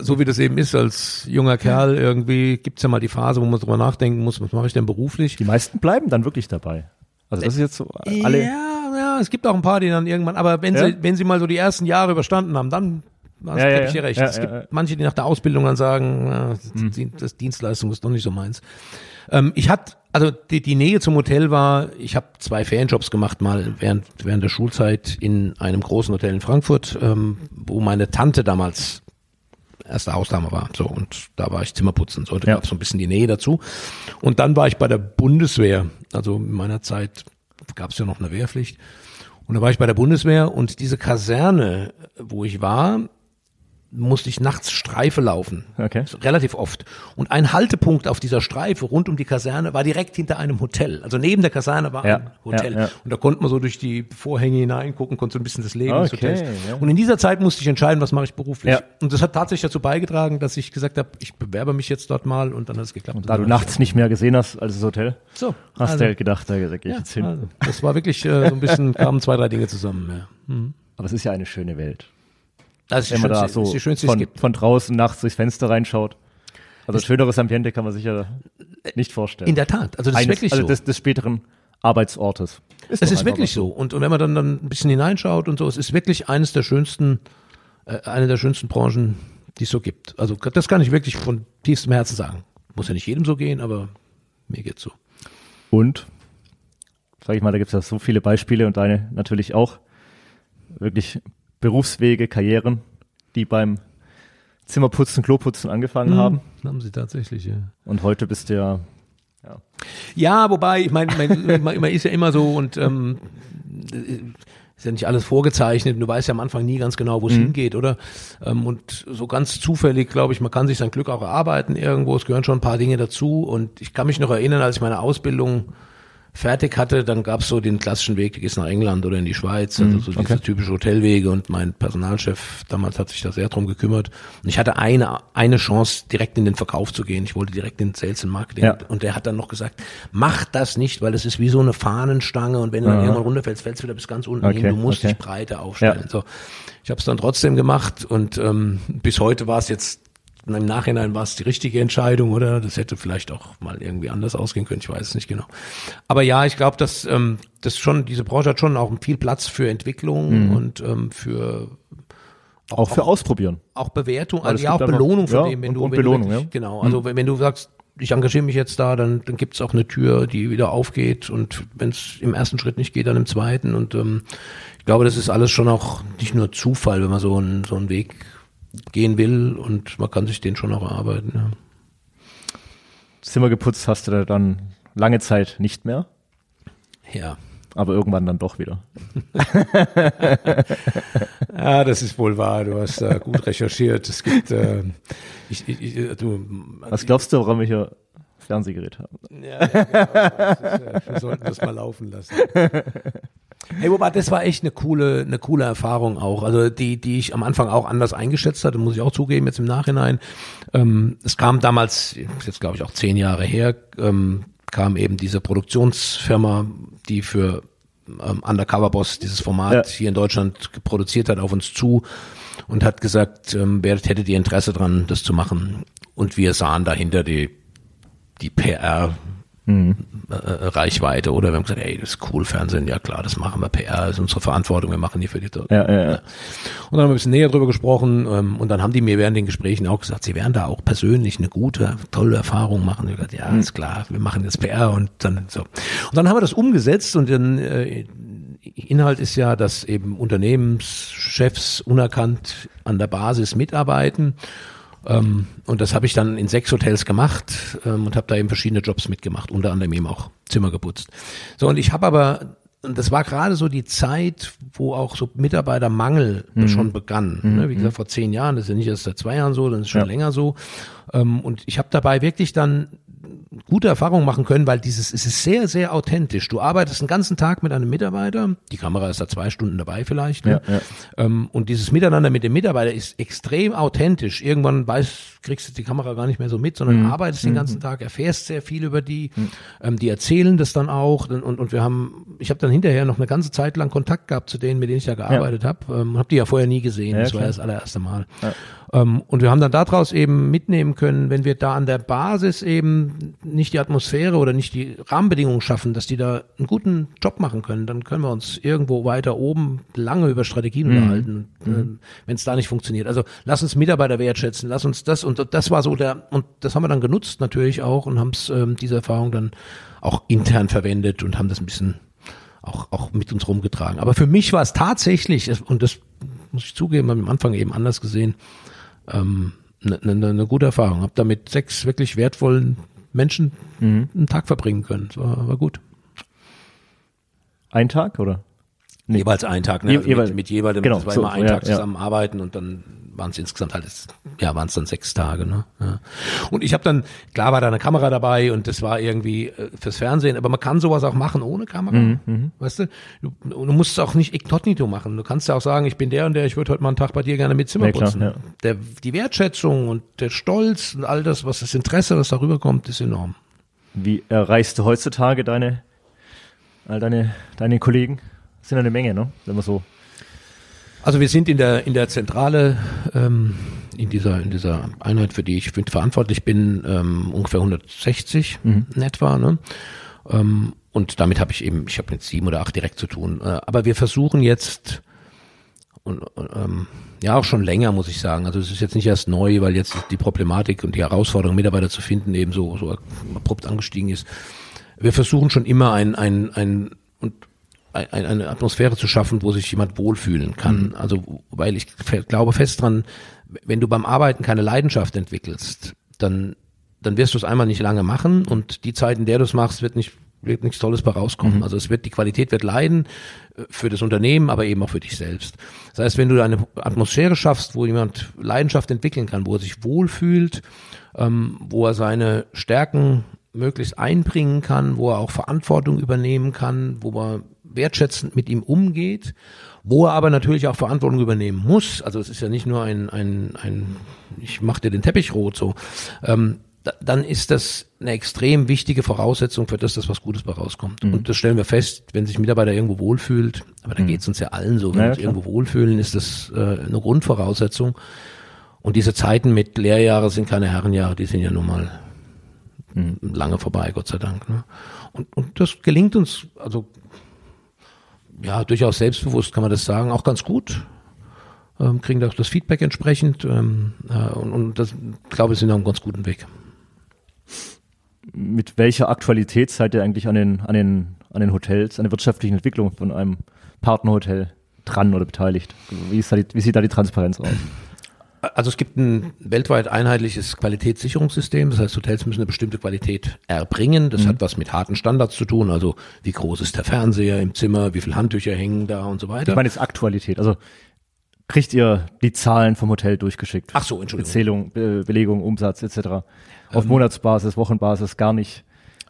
so wie das eben ist, als junger Kerl irgendwie gibt's ja mal die Phase, wo man drüber nachdenken muss, was mache ich denn beruflich? Die meisten bleiben dann wirklich dabei. Also das ist jetzt so alle. Ja, ja, es gibt auch ein paar, die dann irgendwann, aber wenn Ja? sie, wenn sie mal so die ersten Jahre überstanden haben, dann hast Ja, ja, ich dir recht. Es gibt manche, die nach der Ausbildung dann sagen, das, Mhm. das Dienstleistung ist doch nicht so meins. Ähm, ich hatte, also die, die Nähe zum Hotel war, ich habe zwei Ferienjobs gemacht mal während, während der Schulzeit in einem großen Hotel in Frankfurt, ähm, wo meine Tante damals erste Hausdame war. So, und da war ich Zimmerputzen. So, da Ja. gab so ein bisschen die Nähe dazu. Und dann war ich bei der Bundeswehr. Also in meiner Zeit gab es ja noch eine Wehrpflicht. Und da war ich bei der Bundeswehr und diese Kaserne, wo ich war, musste ich nachts Streife laufen. Okay. Relativ oft. Und ein Haltepunkt auf dieser Streife rund um die Kaserne war direkt hinter einem Hotel. Also neben der Kaserne war Ja, ein Hotel. ja, ja. Und da konnte man so durch die Vorhänge hineingucken, konnte so ein bisschen das Leben des Okay, Hotels. ja. Und in dieser Zeit musste ich entscheiden, was mache ich beruflich. Und das hat tatsächlich dazu beigetragen, dass ich gesagt habe, ich bewerbe mich jetzt dort mal und dann hat es geklappt. Da du nachts nicht mehr gesehen hast als das Hotel, so, hast also, du halt gedacht, da gehe ich jetzt hin. also, das war wirklich äh, so ein bisschen, *laughs* kamen zwei, drei Dinge zusammen. Ja. Aber es ist ja eine schöne Welt. Ist Wenn man da so ist die schönste, die es von, von draußen nachts durchs Fenster reinschaut. Also ein schöneres Ambiente kann man sich ja nicht vorstellen. In der Tat, also das ist Eines- wirklich also so. des, des späteren Arbeitsortes. Es doch ist wirklich so. Und, und wenn man dann, dann ein bisschen hineinschaut und so, es ist wirklich eines der schönsten, äh, eine der schönsten Branchen, die es so gibt. Also das kann ich wirklich von tiefstem Herzen sagen. Muss ja nicht jedem so gehen, aber mir geht's so. Und, sag ich mal, da gibt es ja so viele Beispiele und deine natürlich auch. Wirklich Berufswege, Karrieren, die beim Zimmerputzen, Kloputzen angefangen haben. Haben sie tatsächlich, ja. Und heute bist du ja, ja Ja, wobei, ich meine, mein, *laughs* man, man ist ja immer so und ähm, ist ja nicht alles vorgezeichnet. Du weißt ja am Anfang nie ganz genau, wo es hingeht, oder? Ähm, und so ganz zufällig, glaube ich, man kann sich sein Glück auch erarbeiten irgendwo. Es gehören schon ein paar Dinge dazu. Und ich kann mich noch erinnern, als ich meine Ausbildung fertig hatte, dann gab es so den klassischen Weg, du gehst nach England oder in die Schweiz, also so diese typische Hotelwege und mein Personalchef damals hat sich da sehr drum gekümmert und ich hatte eine eine Chance direkt in den Verkauf zu gehen. Ich wollte direkt in Sales und Marketing Ja. und der hat dann noch gesagt, mach das nicht, weil es ist wie so eine Fahnenstange und wenn du dann irgendwann runterfällst, fällst du wieder bis ganz unten Okay, hin. Du musst okay. dich breiter aufstellen. Ja. So, ich habe es dann trotzdem gemacht und ähm, bis heute war es jetzt im Nachhinein war es die richtige Entscheidung, oder? Das hätte vielleicht auch mal irgendwie anders ausgehen können, ich weiß es nicht genau. Aber ja, ich glaube, dass ähm, das schon, diese Branche hat schon auch viel Platz für Entwicklung und ähm, für auch für Ausprobieren. auch Bewertung, also es ja auch gibt Belohnung von ja, dem, wenn und- du, und wenn Belohnung, du ja. genau, also wenn, wenn du sagst, ich engagiere mich jetzt da, dann, dann gibt's auch eine Tür, die wieder aufgeht und wenn es im ersten Schritt nicht geht, dann im zweiten und ähm, ich glaube, das ist alles schon auch nicht nur Zufall, wenn man so einen, so einen Weg gehen will und man kann sich den schon auch erarbeiten. Ja. Zimmer geputzt hast du da dann lange Zeit nicht mehr, Ja. aber irgendwann dann doch wieder. *laughs* Ja, das ist wohl wahr. Du hast da gut recherchiert. Es gibt, äh, ich, ich, ich, du, Was glaubst du, warum wir hier Fernsehgerät haben? Ja, ja, genau. Ist, äh, wir sollten das mal laufen lassen. *laughs* Hey, wobei, das war echt eine coole, eine coole Erfahrung auch. Also die, die ich am Anfang auch anders eingeschätzt hatte, muss ich auch zugeben, jetzt im Nachhinein. Ähm, es kam damals, jetzt glaube ich auch zehn Jahre her, ähm, kam eben diese Produktionsfirma, die für ähm, Undercover Boss dieses Format Ja. hier in Deutschland produziert hat, auf uns zu und hat gesagt, ähm, wer hätte ihr Interesse dran, das zu machen. Und wir sahen dahinter die, die PR Mhm. äh, Reichweite oder wir haben gesagt, ey, das ist cool, Fernsehen, ja klar, das machen wir, PR ist unsere Verantwortung, wir machen die für die Ja, ja, ja. Und dann haben wir ein bisschen näher drüber gesprochen ähm, und dann haben die mir während den Gesprächen auch gesagt, sie werden da auch persönlich eine gute, tolle Erfahrung machen. Ich gesagt, ja, Mhm. ist klar, wir machen jetzt PR und dann so. Und dann haben wir das umgesetzt und dann äh, Inhalt ist ja, dass eben Unternehmenschefs unerkannt an der Basis mitarbeiten. Ähm, und das habe ich dann in sechs Hotels gemacht ähm, und habe da eben verschiedene Jobs mitgemacht, unter anderem eben auch Zimmer geputzt. So, und ich habe aber, und das war gerade so die Zeit, wo auch so Mitarbeitermangel schon begann. Ne? Wie gesagt, vor zehn Jahren, das ist ja nicht erst seit zwei Jahren so, das ist schon Ja. länger so. Ähm, und ich habe dabei wirklich dann gute Erfahrungen machen können, weil dieses es ist sehr, sehr authentisch. Du arbeitest den ganzen Tag mit einem Mitarbeiter, die Kamera ist da zwei Stunden dabei vielleicht. Ne? Ja, ja. Ähm, und dieses Miteinander mit dem Mitarbeiter ist extrem authentisch. Irgendwann weiß, kriegst du die Kamera gar nicht mehr so mit, sondern arbeitest den ganzen Tag, erfährst sehr viel über die. Ähm, die erzählen das dann auch. Und, und, wir haben, ich habe dann hinterher noch eine ganze Zeit lang Kontakt gehabt zu denen, mit denen ich da gearbeitet habe. Ähm, habe die ja vorher nie gesehen. Ja, das war klar. das allererste Mal. Ähm, und wir haben dann daraus eben mitnehmen können, wenn wir da an der Basis eben nicht die Atmosphäre oder nicht die Rahmenbedingungen schaffen, dass die da einen guten Job machen können, dann können wir uns irgendwo weiter oben lange über Strategien unterhalten, ähm, wenn es da nicht funktioniert. Also lass uns Mitarbeiter wertschätzen, lass uns das und das war so der und das haben wir dann genutzt natürlich auch und haben es ähm, diese Erfahrung dann auch intern verwendet und haben das ein bisschen auch, auch mit uns rumgetragen. Aber für mich war es tatsächlich, und das muss ich zugeben, habe ich am Anfang eben anders gesehen, ähm, eine ne, ne, ne gute Erfahrung. Habe da mit sechs wirklich wertvollen Menschen einen Tag verbringen können. Das war, war gut. Ein Tag oder? Nee. Jeweils einen Tag, ne? Also jeweils- mit, mit jeweils, genau, das war so, immer ein ja, Tag ja. zusammen arbeiten und dann waren es insgesamt halt, ja, waren es dann sechs Tage. Ne? Ja. Und ich habe dann, klar war da eine Kamera dabei und das war irgendwie äh, fürs Fernsehen, aber man kann sowas auch machen ohne Kamera, mhm, weißt du? du? Du musst es auch nicht inkognito machen. Du kannst ja auch sagen, ich bin der und der, ich würde heute mal einen Tag bei dir gerne mit Zimmer putzen. Ja, der, die Wertschätzung und der Stolz und all das, was das Interesse, was darüber kommt, ist enorm. Wie erreichst du heutzutage deine, all deine, deine Kollegen? Das sind eine Menge, ne? Wenn man so also wir sind in der in der Zentrale ähm, in dieser in dieser Einheit, für die ich verantwortlich bin, ähm, ungefähr 160 mhm. in etwa. Ne? Ähm, und damit habe ich eben, ich habe mit sieben oder acht direkt zu tun. Äh, aber wir versuchen jetzt und ähm, ja auch schon länger, muss ich sagen. Also es ist jetzt nicht erst neu, weil jetzt die Problematik und die Herausforderung, Mitarbeiter zu finden, eben so, so abrupt angestiegen ist. Wir versuchen schon immer ein, ein, ein und ein, eine Atmosphäre zu schaffen, wo sich jemand wohlfühlen kann. Mhm. Also, weil ich glaube fest dran, wenn du beim Arbeiten keine Leidenschaft entwickelst, dann, dann wirst du es einmal nicht lange machen und die Zeit, in der du es machst, wird nicht wird nichts Tolles bei rauskommen. Mhm. Also es wird, die Qualität wird leiden äh, für das Unternehmen, aber eben auch für dich selbst. Das heißt, wenn du eine Atmosphäre schaffst, wo jemand Leidenschaft entwickeln kann, wo er sich wohlfühlt, ähm, wo er seine Stärken möglichst einbringen kann, wo er auch Verantwortung übernehmen kann, wo er wertschätzend mit ihm umgeht, wo er aber natürlich auch Verantwortung übernehmen muss. Also es ist ja nicht nur ein, ein, ein ich mache dir den Teppich rot so. Ähm, da, dann ist das eine extrem wichtige Voraussetzung für das, dass was Gutes bei rauskommt. Mhm. Und das stellen wir fest, wenn sich Mitarbeiter irgendwo wohlfühlt, aber da mhm. geht es uns ja allen so, wenn ja, wir uns irgendwo wohlfühlen, ist das äh, eine Grundvoraussetzung. Und diese Zeiten mit Lehrjahre sind keine Herrenjahre, die sind ja nun mal mhm. lange vorbei, Gott sei Dank. Ne? Und, und das gelingt uns, also ja, durchaus selbstbewusst kann man das sagen, auch ganz gut. Ähm, kriegen auch das Feedback entsprechend ähm, äh, und, und das, glaube ich, sind auf einem ganz guten Weg. Mit welcher Aktualität seid ihr eigentlich an den, an den, an den Hotels, an der wirtschaftlichen Entwicklung von einem Partnerhotel dran oder beteiligt? Wie, da die, wie sieht da die Transparenz aus? Also es gibt ein weltweit einheitliches Qualitätssicherungssystem. Das heißt, Hotels müssen eine bestimmte Qualität erbringen. Das mhm. hat was mit harten Standards zu tun. Also wie groß ist der Fernseher im Zimmer, wie viele Handtücher hängen da und so weiter. Ich meine jetzt Aktualität. Also kriegt ihr die Zahlen vom Hotel durchgeschickt? Ach so, Entschuldigung. Zählung, Be Belegung, Umsatz etc. Auf ähm, Monatsbasis, Wochenbasis gar nicht.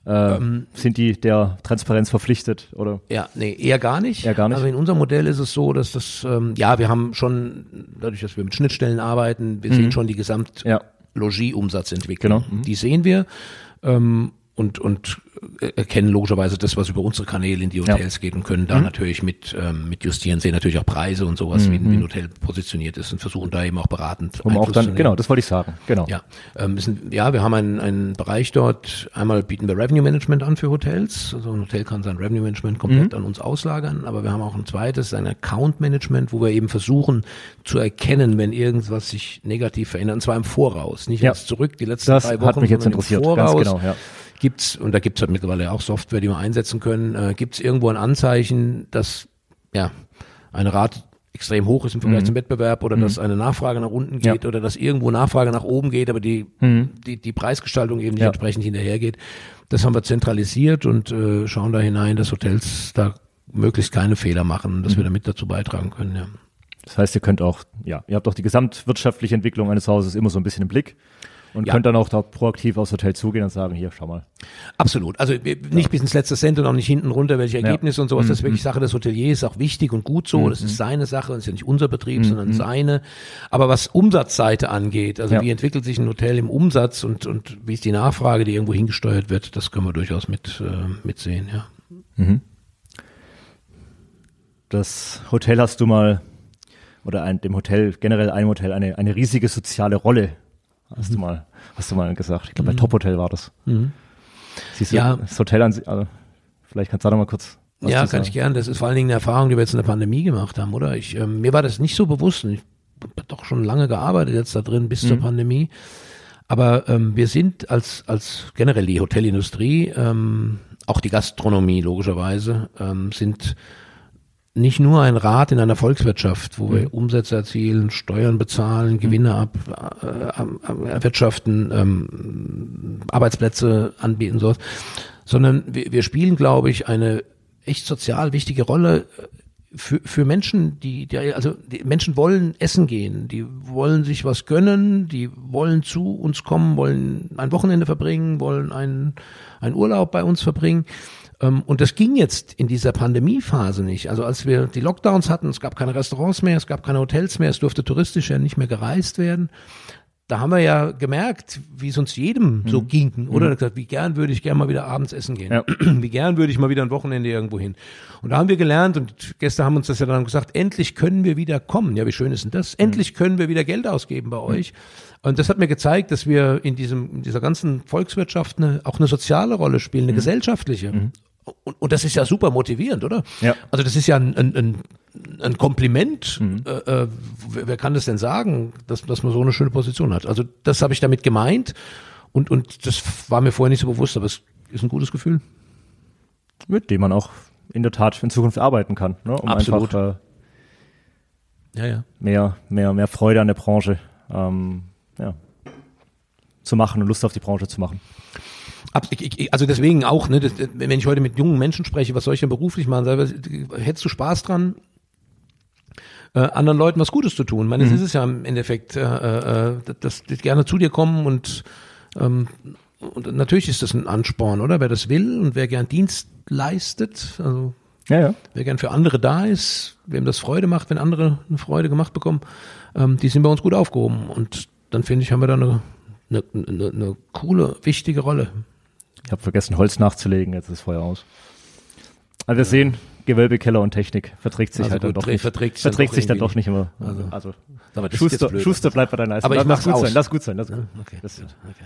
Ähm, sind die der Transparenz verpflichtet oder? Ja, nee, eher gar nicht. Eher gar nicht. Also in unserem Modell ist es so, dass das, ähm, ja, wir haben schon, dadurch, dass wir mit Schnittstellen arbeiten, wir mhm. sehen schon die Gesamtlogieumsatzentwicklung. Genau. Mhm. Die sehen wir. Ähm, und, und erkennen logischerweise das, was über unsere Kanäle in die Hotels ja. geht und können da mhm. natürlich mit, ähm, mit justieren, sehen natürlich auch Preise und sowas, mhm. wie, wie ein Hotel positioniert ist und versuchen da eben auch beratend um auch dann, Genau, das wollte ich sagen. Genau. Ja, ähm, sind, ja wir haben einen, einen Bereich dort, einmal bieten wir Revenue Management an für Hotels. Also ein Hotel kann sein Revenue Management komplett mhm. an uns auslagern, aber wir haben auch ein zweites, ein Account Management, wo wir eben versuchen zu erkennen, wenn irgendwas sich negativ verändert, und zwar im Voraus, nicht ja. erst zurück, die letzten das drei Wochen. Hat mich jetzt interessiert, ganz genau, ja gibt's und da gibt's halt mittlerweile auch Software, die wir einsetzen können, äh, gibt's irgendwo ein Anzeichen, dass ja eine Rate extrem hoch ist im Vergleich mhm. zum Wettbewerb oder mhm. dass eine Nachfrage nach unten geht ja. oder dass irgendwo Nachfrage nach oben geht, aber die, mhm. die, die Preisgestaltung eben nicht ja. entsprechend hinterhergeht. Das haben wir zentralisiert und äh, schauen da hinein, dass Hotels da möglichst keine Fehler machen, dass wir mhm. damit dazu beitragen können. Ja. Das heißt, ihr könnt auch, ja, ihr habt auch die gesamtwirtschaftliche Entwicklung eines Hauses immer so ein bisschen im Blick und ja. könnt dann auch da proaktiv aufs Hotel zugehen und sagen, hier, schau mal. Absolut. Also nicht ja. bis ins letzte Cent und auch nicht hinten runter, welche Ergebnisse ja. und sowas. Das ist wirklich mhm. Sache des Hoteliers, ist auch wichtig und gut so. Mhm. Das ist seine Sache, das ist ja nicht unser Betrieb, mhm. sondern seine. Aber was Umsatzseite angeht, also wie entwickelt sich ein Hotel im Umsatz und, und wie ist die Nachfrage, die irgendwo hingesteuert wird, das können wir durchaus mit, äh, mitsehen, ja. Mhm. Das Hotel hast du mal, oder ein, dem Hotel, generell einem Hotel, eine, eine riesige soziale Rolle Hast mhm. du mal, hast du mal gesagt. Ich glaube, bei mhm. Top Hotel war das. Mhm. Siehst du, ja. das Hotel an sich, also, vielleicht kannst du da noch mal kurz was Ja, kann ich gern. Das ist vor allen Dingen eine Erfahrung, die wir jetzt in der Pandemie gemacht haben, oder? Ich, ähm, mir war das nicht so bewusst. Ich habe doch schon lange gearbeitet jetzt da drin bis mhm. zur Pandemie. Aber ähm, wir sind als, als generell die Hotelindustrie, ähm, auch die Gastronomie logischerweise, ähm, sind nicht nur ein Rad in einer Volkswirtschaft, wo wir mhm. Umsätze erzielen, Steuern bezahlen, mhm. Gewinne ab, äh, erwirtschaften, ähm, Arbeitsplätze anbieten soll, sondern wir, wir spielen, glaube ich, eine echt sozial wichtige Rolle für, für Menschen, die, die, also die Menschen wollen essen gehen, die wollen sich was gönnen, die wollen zu uns kommen, wollen ein Wochenende verbringen, wollen einen, einen Urlaub bei uns verbringen. Ähm, und das ging jetzt in dieser Pandemiephase nicht. Also als wir die Lockdowns hatten, es gab keine Restaurants mehr, es gab keine Hotels mehr, es durfte touristisch ja nicht mehr gereist werden da haben wir ja gemerkt, wie es uns jedem so Mhm. ging, oder? Gesagt, wie gern würde ich gern mal wieder abends essen gehen. Ja. *clears throat* Wie gern würde ich mal wieder ein Wochenende irgendwo hin. Und da haben wir gelernt und Gäste haben uns das ja dann gesagt, endlich können wir wieder kommen. Ja, wie schön ist denn das? Endlich können wir wieder Geld ausgeben bei euch. Und das hat mir gezeigt, dass wir in diesem, in dieser ganzen Volkswirtschaft eine, auch eine soziale Rolle spielen, eine gesellschaftliche. Und, und das ist ja super motivierend, oder? Ja. Also das ist ja ein, ein, ein, ein Kompliment. Äh, äh, wer, wer kann das denn sagen, dass, dass man so eine schöne Position hat? Also das habe ich damit gemeint und, und das war mir vorher nicht so bewusst, aber es ist ein gutes Gefühl. mit dem man auch in der Tat in Zukunft arbeiten kann, ne? um Absolut. einfach äh, Ja, ja. mehr, mehr, mehr Freude an der Branche ähm, ja, zu machen und Lust auf die Branche zu machen. Also deswegen auch, ne, das, wenn ich heute mit jungen Menschen spreche, was soll ich denn beruflich machen? Sag ich, Hättest du Spaß dran, äh, anderen Leuten was Gutes zu tun? Ich meine, das ist es ja im Endeffekt, äh, äh, dass die gerne zu dir kommen und, ähm, und natürlich ist das ein Ansporn, oder? Wer das will und wer gern Dienst leistet, also Ja, ja. wer gern für andere da ist, wem das Freude macht, wenn andere eine Freude gemacht bekommen, ähm, die sind bei uns gut aufgehoben. Und dann finde ich, haben wir da eine, eine, eine, eine coole, wichtige Rolle. Ich habe vergessen, Holz nachzulegen, jetzt ist das Feuer aus. Also wir sehen, Gewölbe, Keller und Technik verträgt sich Also halt dann gut, doch nicht. verträgt sich dann verträgt doch sich dann doch nicht immer. Also- Also, Schuster. Schuster bleibt bei deinen Leistungen. Aber ich lass gut aus. sein, lass gut sein, lass gut. Okay, Das, okay.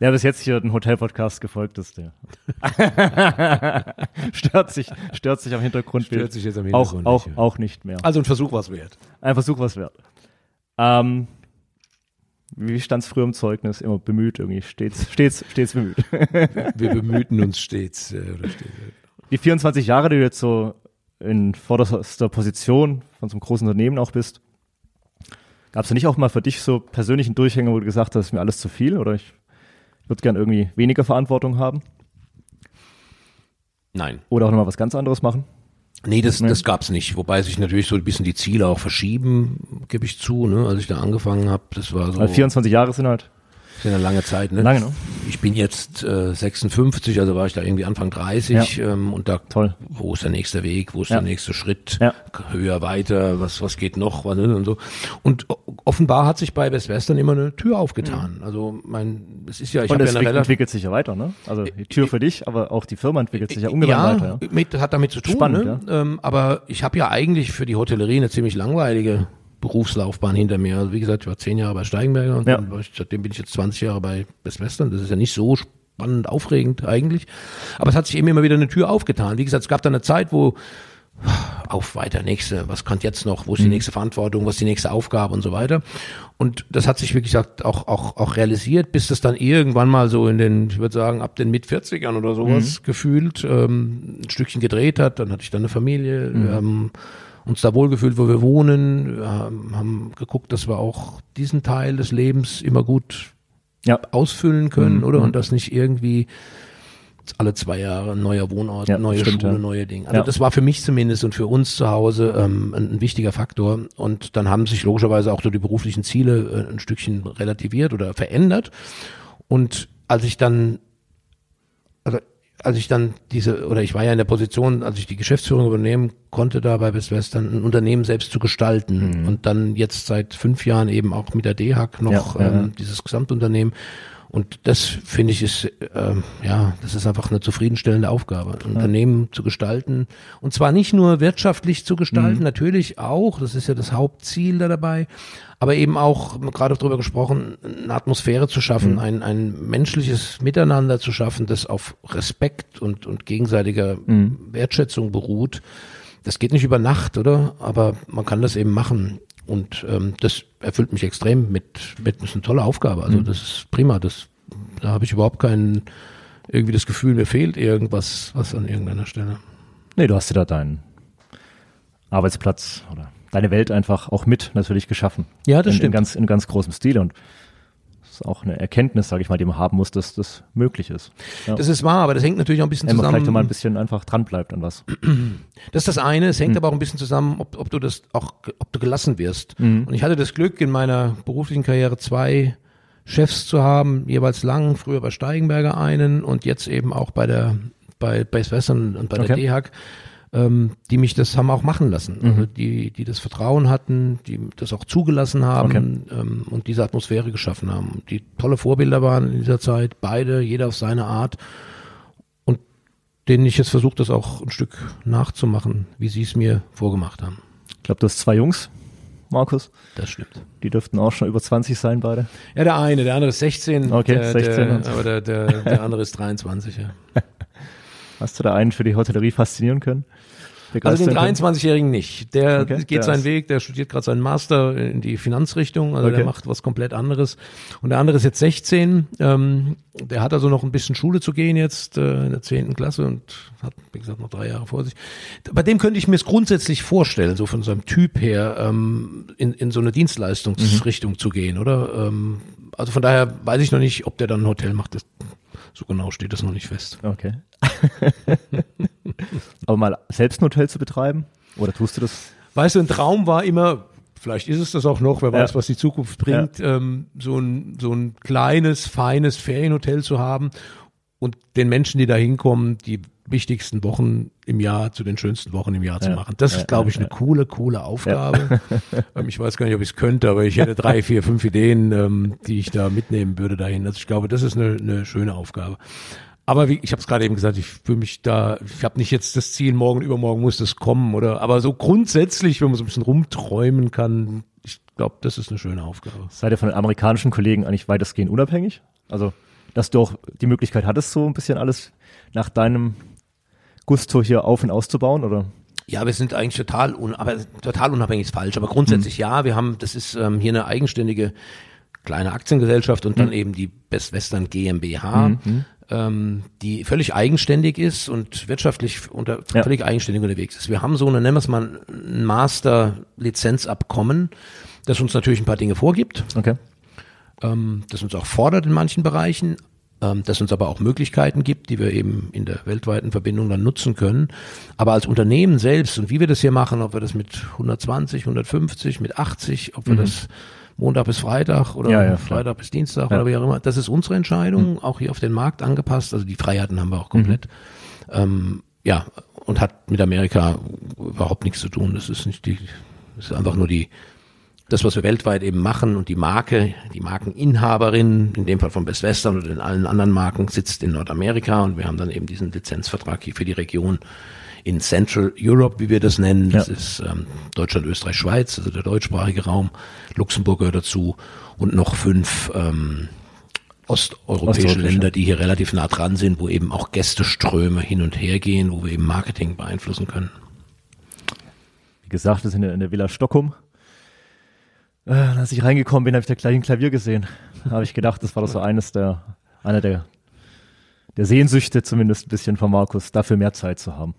Wer bis jetzt hier den Hotel-Podcast gefolgt ist, der *laughs* stört sich, stört sich am Hintergrundbild. Stört sich jetzt am auch, Hintergrund auch, nicht, ja. auch nicht mehr. Also ein Versuch was wert. Ein Versuch was wert. Ähm, wie stand's früher im Zeugnis? Immer bemüht irgendwie, stets, stets, stets bemüht. *laughs* Wir bemühten uns stets. Die 24 Jahre, die du jetzt so in vorderster Position von so einem großen Unternehmen auch bist, gab es da nicht auch mal für dich so persönlichen Durchhänger, wo du gesagt hast, das ist mir alles zu viel oder ich würde gern irgendwie weniger Verantwortung haben Nein. oder auch nochmal was ganz anderes machen? Nee, das, Nee. das gab's nicht. Wobei sich natürlich so ein bisschen die Ziele auch verschieben, gebe ich zu, ne? Als ich da angefangen habe, das war so Weil 24 Jahre sind halt ist ja eine lange Zeit, ne? lange, ne? Ich bin jetzt äh, 56, also war ich da irgendwie Anfang 30 ähm, und da Toll. wo ist der nächste Weg, wo ist Ja. der nächste Schritt, Ja. höher, weiter, was was geht noch, was, ne, und so. Und offenbar hat sich bei Best Western immer eine Tür aufgetan. Also mein, es ist ja, ich Und habe ja eine relativ entwickelt sich ja weiter, ne? Also die Tür für dich, aber auch die Firma entwickelt sich ja ungemein weiter. Ja? Mit, hat damit zu tun. Spannend, ne? ähm, aber ich habe ja eigentlich für die Hotellerie eine ziemlich langweilige Berufslaufbahn hinter mir. Also wie gesagt, ich war zehn Jahre bei Steigenberger und Ja. dann ich, seitdem bin ich jetzt 20 Jahre bei Best Western. Das ist ja nicht so spannend, aufregend eigentlich. Aber es hat sich eben immer wieder eine Tür aufgetan. Wie gesagt, es gab da eine Zeit, wo auf weiter, nächste, was kommt jetzt noch, wo ist die nächste Verantwortung, was ist die nächste Aufgabe und so weiter. Und das hat sich, wie gesagt, auch, auch, auch realisiert, bis das dann irgendwann mal so in den, ich würde sagen, ab den Mit-40ern oder sowas gefühlt ähm, ein Stückchen gedreht hat. Dann hatte ich dann eine Familie, wir haben uns da wohlgefühlt, wo wir wohnen, haben, haben geguckt, dass wir auch diesen Teil des Lebens immer gut Ja. ausfüllen können, Mhm, oder? mhm. Und das nicht irgendwie alle zwei Jahre ein neuer Wohnort, Ja, neue stimmt, Schule, ja. neue Dinge. Also Ja. das war für mich zumindest und für uns zu Hause ähm, ein, ein wichtiger Faktor. Und dann haben sich logischerweise auch so die beruflichen Ziele äh, ein Stückchen relativiert oder verändert. Und als ich dann, als ich dann diese, oder ich war ja in der Position, als ich die Geschäftsführung übernehmen konnte, da bei Best Western ein Unternehmen selbst zu gestalten. Und dann jetzt seit fünf Jahren eben auch mit der DHAG noch ja, ja. ähm, dieses Gesamtunternehmen. Und das finde ich ist, ähm, ja, das ist einfach eine zufriedenstellende Aufgabe, ein Unternehmen zu gestalten. Und zwar nicht nur wirtschaftlich zu gestalten, Mhm. natürlich auch, das ist ja das Hauptziel da dabei, aber eben auch, gerade darüber gesprochen, eine Atmosphäre zu Mhm. schaffen, ein, ein menschliches Miteinander zu schaffen, das auf Respekt und, und gegenseitiger Mhm. Wertschätzung beruht. Das geht nicht über Nacht, oder? Aber man kann das eben machen. Und ähm, das erfüllt mich extrem mit, mit das ist eine tolle Aufgabe. Also das ist prima. Das, da habe ich überhaupt kein irgendwie das Gefühl, mir fehlt irgendwas, was an irgendeiner Stelle. Nee, du hast dir da deinen Arbeitsplatz oder deine Welt einfach auch mit natürlich geschaffen. Ja, das in, stimmt. In ganz, in ganz großem Stil und auch eine Erkenntnis, sage ich mal, die man haben muss, dass das möglich ist. Ja. Das ist wahr, aber das hängt natürlich auch ein bisschen Wenn man zusammen. vielleicht mal ein bisschen einfach dran bleibt an was. *clears throat* Das ist das eine. Es hängt aber auch ein bisschen zusammen, ob, ob du das auch, ob du gelassen wirst. Und ich hatte das Glück, in meiner beruflichen Karriere zwei Chefs zu haben, jeweils lang, früher bei Steigenberger einen und jetzt eben auch bei der, bei Base Western und bei der Okay. Ähm, die mich das haben auch machen lassen. Also die, die das Vertrauen hatten, die das auch zugelassen haben ähm, und diese Atmosphäre geschaffen haben. Die tolle Vorbilder waren in dieser Zeit, beide, jeder auf seine Art und denen ich jetzt versuche, das auch ein Stück nachzumachen, wie sie es mir vorgemacht haben. Ich glaube, du hast zwei Jungs, Markus. Das stimmt. Die dürften auch schon über 20 sein, beide. Ja, der eine, der andere ist 16. Okay, der, 16 Der, aber der, der, der andere ist 23, ja. *laughs* Hast du da einen für die Hotellerie faszinieren können? Also den Begeistern können? 23-Jährigen nicht. Der Okay, geht der seinen Weg, der studiert gerade seinen Master in die Finanzrichtung, also Okay. der macht was komplett anderes. Und der andere ist jetzt 16, ähm, der hat also noch ein bisschen Schule zu gehen jetzt äh, in der 10. Klasse und hat, wie gesagt, noch drei Jahre vor sich. Bei dem könnte ich mir es grundsätzlich vorstellen, so von seinem Typ her, ähm, in, in so eine Dienstleistungsrichtung zu gehen, oder? Ähm, also von daher weiß ich noch nicht, ob der dann ein Hotel macht. Das, so genau steht das noch nicht fest. Okay. *laughs* Aber mal selbst ein Hotel zu betreiben? Oder tust du das? Weißt du, ein Traum war immer, vielleicht ist es das auch noch, wer Ja. weiß, was die Zukunft bringt, ähm, so, ein, so ein kleines, feines Ferienhotel zu haben und den Menschen, die da hinkommen, die wichtigsten Wochen im Jahr zu den schönsten Wochen im Jahr zu Ja. machen. Das Ja, ist, glaube ich, ja, eine coole, coole Aufgabe. *laughs* ähm, ich weiß gar nicht, ob ich es könnte, aber ich hätte drei, vier, fünf Ideen, ähm, die ich da mitnehmen würde dahin. Also ich glaube, das ist eine, eine schöne Aufgabe. Aber wie, ich habe es gerade eben gesagt, ich fühle mich da, ich habe nicht jetzt das Ziel, morgen, übermorgen muss das kommen, oder? Aber so grundsätzlich, wenn man so ein bisschen rumträumen kann, ich glaube, das ist eine schöne Aufgabe. Seid ihr von den amerikanischen Kollegen eigentlich weitestgehend unabhängig? Also, dass du auch die Möglichkeit hattest, so ein bisschen alles nach deinem Gusto hier auf und auszubauen, oder? Ja, wir sind eigentlich total, un, aber total unabhängig ist falsch. Aber grundsätzlich ja, wir haben, das ist ähm, hier eine eigenständige kleine Aktiengesellschaft und dann eben die Best Western GmbH, ähm, die völlig eigenständig ist und wirtschaftlich unter, Ja. völlig eigenständig unterwegs ist. Wir haben so eine, nennen wir es mal, ein Master-Lizenzabkommen, das uns natürlich ein paar Dinge vorgibt, Okay. ähm, das uns auch fordert in manchen Bereichen, ähm, das uns aber auch Möglichkeiten gibt, die wir eben in der weltweiten Verbindung dann nutzen können. Aber als Unternehmen selbst und wie wir das hier machen, ob wir das mit 120, 150, mit 80, ob wir das Montag bis Freitag oder Mhm. Ja, ja. Freitag bis Dienstag. Mhm. oder wie auch immer, das ist unsere Entscheidung, auch hier auf den Markt angepasst. Also die Freiheiten haben wir auch komplett. Ähm, ja, und hat mit Amerika überhaupt nichts zu tun. Das ist nicht die, das ist einfach nur die, das, was wir weltweit eben machen und die Marke, die Markeninhaberin, in dem Fall von Best Western oder in allen anderen Marken, sitzt in Nordamerika und wir haben dann eben diesen Lizenzvertrag hier für die Region in Central Europe, wie wir das nennen. Das Ja. ist ähm, Deutschland, Österreich, Schweiz, also der deutschsprachige Raum. Luxemburg gehört dazu und noch fünf ähm, osteuropäische Osteuropäische. Länder, die hier relativ nah dran sind, wo eben auch Gästeströme hin und her gehen, wo wir eben Marketing beeinflussen können. Wie gesagt, wir sind in der Villa Stockholm. Äh, als ich reingekommen bin, habe ich da gleich ein Klavier gesehen. Da habe ich gedacht, das war doch so eines der, einer der, der Sehnsüchte zumindest ein bisschen von Markus, dafür mehr Zeit zu haben.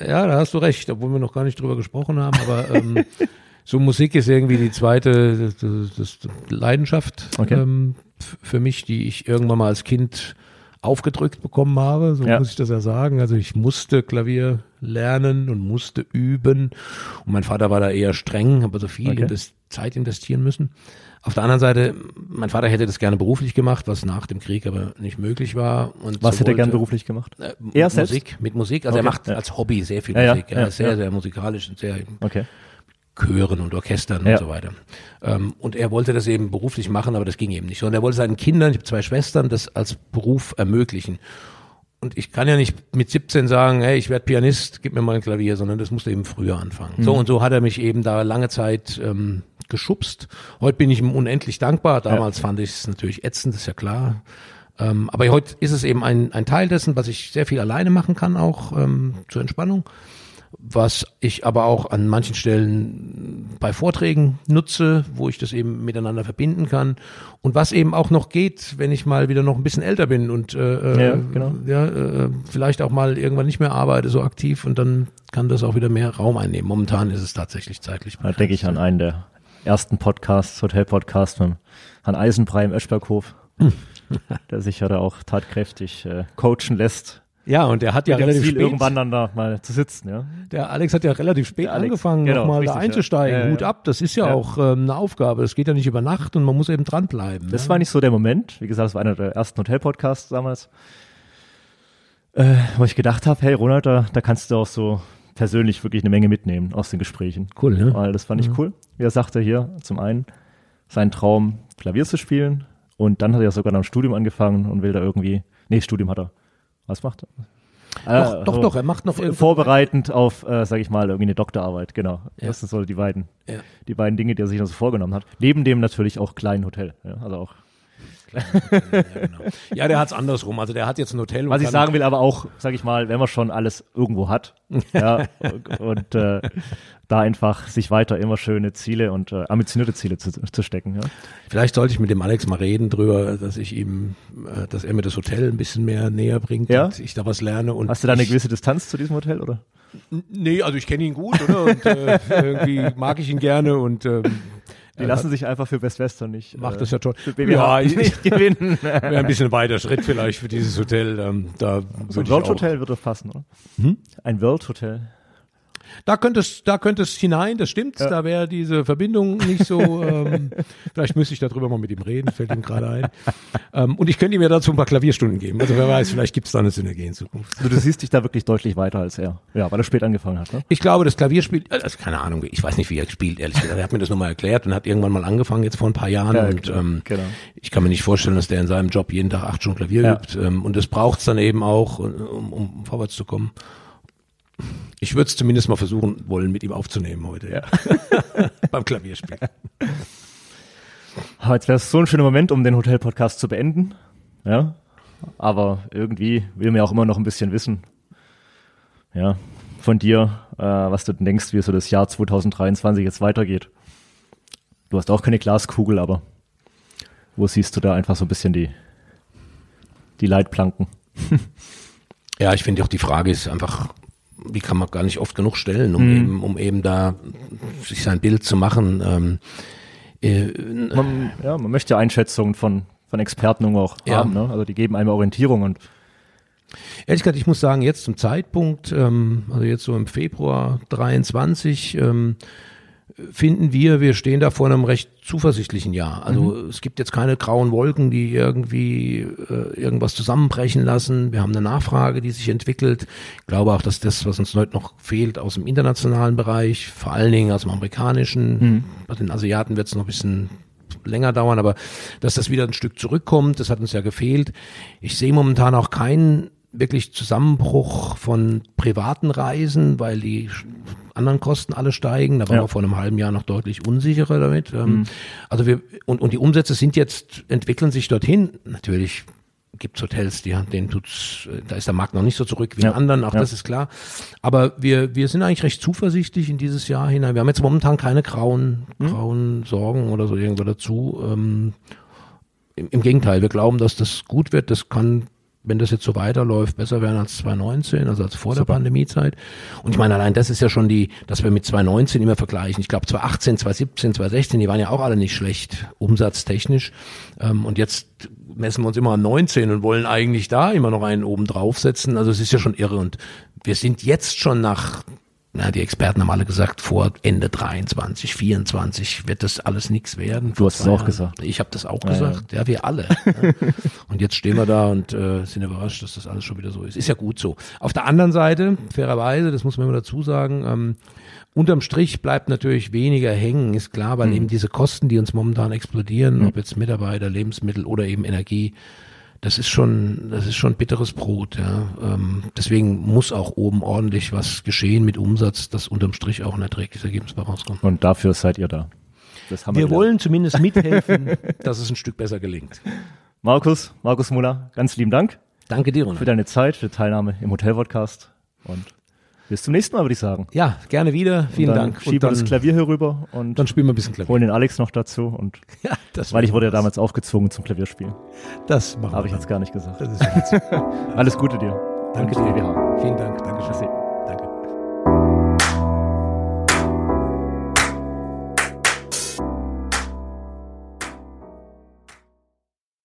Ja, da hast du recht, obwohl wir noch gar nicht drüber gesprochen haben, aber ähm, *laughs* so Musik ist irgendwie die zweite das, das, Leidenschaft Okay. ähm, für mich, die ich irgendwann mal als Kind aufgedrückt bekommen habe, so Ja. muss ich das ja sagen. Also ich musste Klavier lernen und musste üben und mein Vater war da eher streng, habe also viel Okay. Zeit investieren müssen. Auf der anderen Seite, mein Vater hätte das gerne beruflich gemacht, was nach dem Krieg aber nicht möglich war. Und Was so hätte er gern wollte- beruflich gemacht? äh, Er Musik, selbst? mit Musik. Also Okay, er macht ja. als Hobby sehr viel Ja, ja, Musik. er ja, ist sehr, sehr musikalisch und sehr Okay. Chören und Orchestern und so weiter. Ähm, und er wollte das eben beruflich machen, aber das ging eben nicht. Und er wollte seinen Kindern, ich habe zwei Schwestern, das als Beruf ermöglichen. Und ich kann ja nicht mit 17 sagen, hey, ich werde Pianist, gib mir mal ein Klavier, sondern das musste eben früher anfangen. So und so hat er mich eben da lange Zeit ähm, geschubst. Heute bin ich ihm unendlich dankbar. Damals fand ich es natürlich ätzend, ist ja klar. Ähm, aber heute ist es eben ein, ein Teil dessen, was ich sehr viel alleine machen kann, auch ähm, zur Entspannung was ich aber auch an manchen Stellen bei Vorträgen nutze, wo ich das eben miteinander verbinden kann und was eben auch noch geht, wenn ich mal wieder noch ein bisschen älter bin und äh, Ja, äh, genau. ja, äh, vielleicht auch mal irgendwann nicht mehr arbeite so aktiv und dann kann das auch wieder mehr Raum einnehmen. Momentan ist es tatsächlich zeitlich Da denke ich an einen der ersten Podcast, Hotel-Podcast mit Herrn Eisenbrei im Öschberghof, *laughs* der sich ja da auch tatkräftig äh, coachen lässt. Ja, und der hat ja dem relativ Ziel, spät, irgendwann dann da mal zu sitzen, ja. der Alex hat ja relativ spät Alex, angefangen, genau, nochmal da ja. einzusteigen. Ja, ja, Hut ja. ab, das ist ja, Ja. auch ähm, eine Aufgabe. Das geht ja nicht über Nacht und man muss eben dranbleiben. Das ja. war nicht so der Moment. Wie gesagt, das war einer der ersten Hotel-Podcasts damals, äh, wo ich gedacht habe, hey Ronald, da, da kannst du auch so persönlich wirklich eine Menge mitnehmen aus den Gesprächen. cool, ne? Weil das fand ich cool. Wie er sagte hier, zum einen sein Traum, Klavier zu spielen und dann hat er sogar noch ein Studium angefangen und will da irgendwie, nee, Studium hat er. Was macht er? Doch, Äh, doch, so doch, er macht noch vorbereitend auf, äh, sag ich mal, irgendwie eine Doktorarbeit, genau. Ja. Das sind so die beiden, Ja. die beiden Dinge, die er sich noch so vorgenommen hat. Neben dem natürlich auch kleinen Hotel, ja, also auch *laughs* ja, genau. ja, der hat's andersrum. Also der hat jetzt ein Hotel. und Was ich sagen will, aber auch, sag ich mal, wenn man schon alles irgendwo hat, *laughs* ja, und äh, da einfach sich weiter immer schöne Ziele und äh, ambitionierte Ziele zu, zu stecken. Ja. Vielleicht sollte ich mit dem Alex mal reden drüber, dass ich ihm, äh, dass er mir das Hotel ein bisschen mehr näher bringt Ja? und ich da was lerne. Und Hast du da eine gewisse Distanz zu diesem Hotel, oder? Nee, also ich kenne ihn gut, oder? Und äh, *laughs* irgendwie mag ich ihn gerne und ähm, Die lassen sich einfach für Best Western nicht. macht äh, das ja für BWH Ja, ich, nicht *laughs* gewinnen. wäre ein bisschen weiter Schritt vielleicht für dieses Hotel. Ähm, da so ein World Hotel würde passen, oder? Hm? Ein World Hotel. Da könnte es, da könnte es hinein. Das stimmt. Ja. Da wäre diese Verbindung nicht so. *laughs* Ähm, vielleicht müsste ich darüber mal mit ihm reden. Fällt ihm gerade ein. Ähm, und ich könnte ihm ja dazu ein paar Klavierstunden geben. Also wer *laughs* weiß, vielleicht gibt es da eine Synergie in Zukunft. Also du siehst dich da wirklich deutlich weiter als er. Ja, weil er spät angefangen hat, ne? Ich glaube, das Klavierspiel, also keine Ahnung, ich weiß nicht, wie er spielt, ehrlich gesagt. Er hat mir das nochmal erklärt und hat irgendwann mal angefangen, jetzt vor ein paar Jahren. Ja, und genau, ähm, genau. ich kann mir nicht vorstellen, dass der in seinem Job jeden Tag acht Stunden Klavier Ja. übt. Ähm, und das braucht's dann eben auch, um, um vorwärts zu kommen. Ich würde es zumindest mal versuchen wollen, mit ihm aufzunehmen heute. Ja. *laughs* Beim Klavierspiel. *laughs* Jetzt wäre es so ein schöner Moment, um den Hotel-Podcast zu beenden. Ja. Aber irgendwie will man ja auch immer noch ein bisschen wissen. Ja. Von dir, äh, was du denkst, wie so das Jahr 2023 jetzt weitergeht. Du hast auch keine Glaskugel, aber wo siehst du da einfach so ein bisschen die, die Leitplanken? *laughs* Ja, ich finde auch die Frage ist einfach, die kann man gar nicht oft genug stellen, um Mhm. eben, um eben da sich sein Bild zu machen. Ähm, äh, Man, ja, man möchte ja Einschätzungen von, von Experten auch Ja. haben. Ne? Also die geben einem Orientierung und Ehrlich gesagt, ich muss sagen, jetzt zum Zeitpunkt, ähm, also jetzt so im Februar 23, ähm, finden wir, wir stehen da vor einem recht zuversichtlichen Jahr. Also es gibt jetzt keine grauen Wolken, die irgendwie äh, irgendwas zusammenbrechen lassen. Wir haben eine Nachfrage, die sich entwickelt. Ich glaube auch, dass das, was uns heute noch fehlt aus dem internationalen Bereich, vor allen Dingen aus dem amerikanischen, bei den Asiaten wird es noch ein bisschen länger dauern, aber dass das wieder ein Stück zurückkommt, das hat uns ja gefehlt. Ich sehe momentan auch keinen wirklich Zusammenbruch von privaten Reisen, weil die anderen Kosten alle steigen. Da waren Ja. wir vor einem halben Jahr noch deutlich unsicherer damit. Ähm, Also wir und, und die Umsätze sind jetzt entwickeln sich dorthin. Natürlich gibt's Hotels, die denen tut's, da ist der Markt noch nicht so zurück wie Ja. in anderen, auch Ja. das ist klar. Aber wir, wir sind eigentlich recht zuversichtlich in dieses Jahr hinein. Wir haben jetzt momentan keine grauen, Hm? grauen Sorgen oder so irgendwo dazu. Ähm, im, Im Gegenteil, wir glauben, dass das gut wird. Das kann, wenn das jetzt so weiterläuft, besser werden als 2019, also als vor der Super. Pandemiezeit. Und ich meine, allein das ist ja schon die, dass wir mit 2019 immer vergleichen. Ich glaube, 2018, 2017, 2016, die waren ja auch alle nicht schlecht, umsatztechnisch. Ähm, und jetzt messen wir uns immer an 19 und wollen eigentlich da immer noch einen oben draufsetzen. Also es ist ja schon irre. Und wir sind jetzt schon nach na, die Experten haben alle gesagt, vor Ende 23, 24 wird das alles nichts werden. Du hast es auch gesagt. Ich habe das auch Ja, gesagt. Ja, wir alle. *laughs* Ja. und jetzt stehen wir da und äh, sind überrascht, dass das alles schon wieder so ist. Ist ja gut so. Auf der anderen Seite, fairerweise, das muss man immer dazu sagen, ähm, unterm Strich bleibt natürlich weniger hängen, ist klar, weil eben diese Kosten, die uns momentan explodieren, ob jetzt Mitarbeiter, Lebensmittel oder eben Energie, das ist schon, das ist schon bitteres Brot. Ja. Ähm, deswegen muss auch oben ordentlich was geschehen mit Umsatz, dass unterm Strich auch ein erträgliches Ergebnis bei rauskommt. Und dafür seid ihr da. Das haben wir, Wir wollen zumindest mithelfen, *laughs* dass es ein Stück besser gelingt. Markus, Markus Muller, ganz lieben Dank Danke dir, für Ronald. deine Zeit, für die Teilnahme im Hotel-Podcast. Und bis zum nächsten Mal, würde ich sagen. Ja, gerne wieder. Vielen Dank. Schieben wir das Klavier hier rüber und dann spielen wir ein bisschen Klavier. holen den Alex noch dazu. Und *laughs* Ja, das weil ich wurde ja damals aufgezwungen zum Klavierspielen. Das machen Habe ich jetzt gar nicht gesagt. Das ist witzig. *laughs* Alles Gute dir. Danke dir. Vielen Dank. Dankeschön. Merci.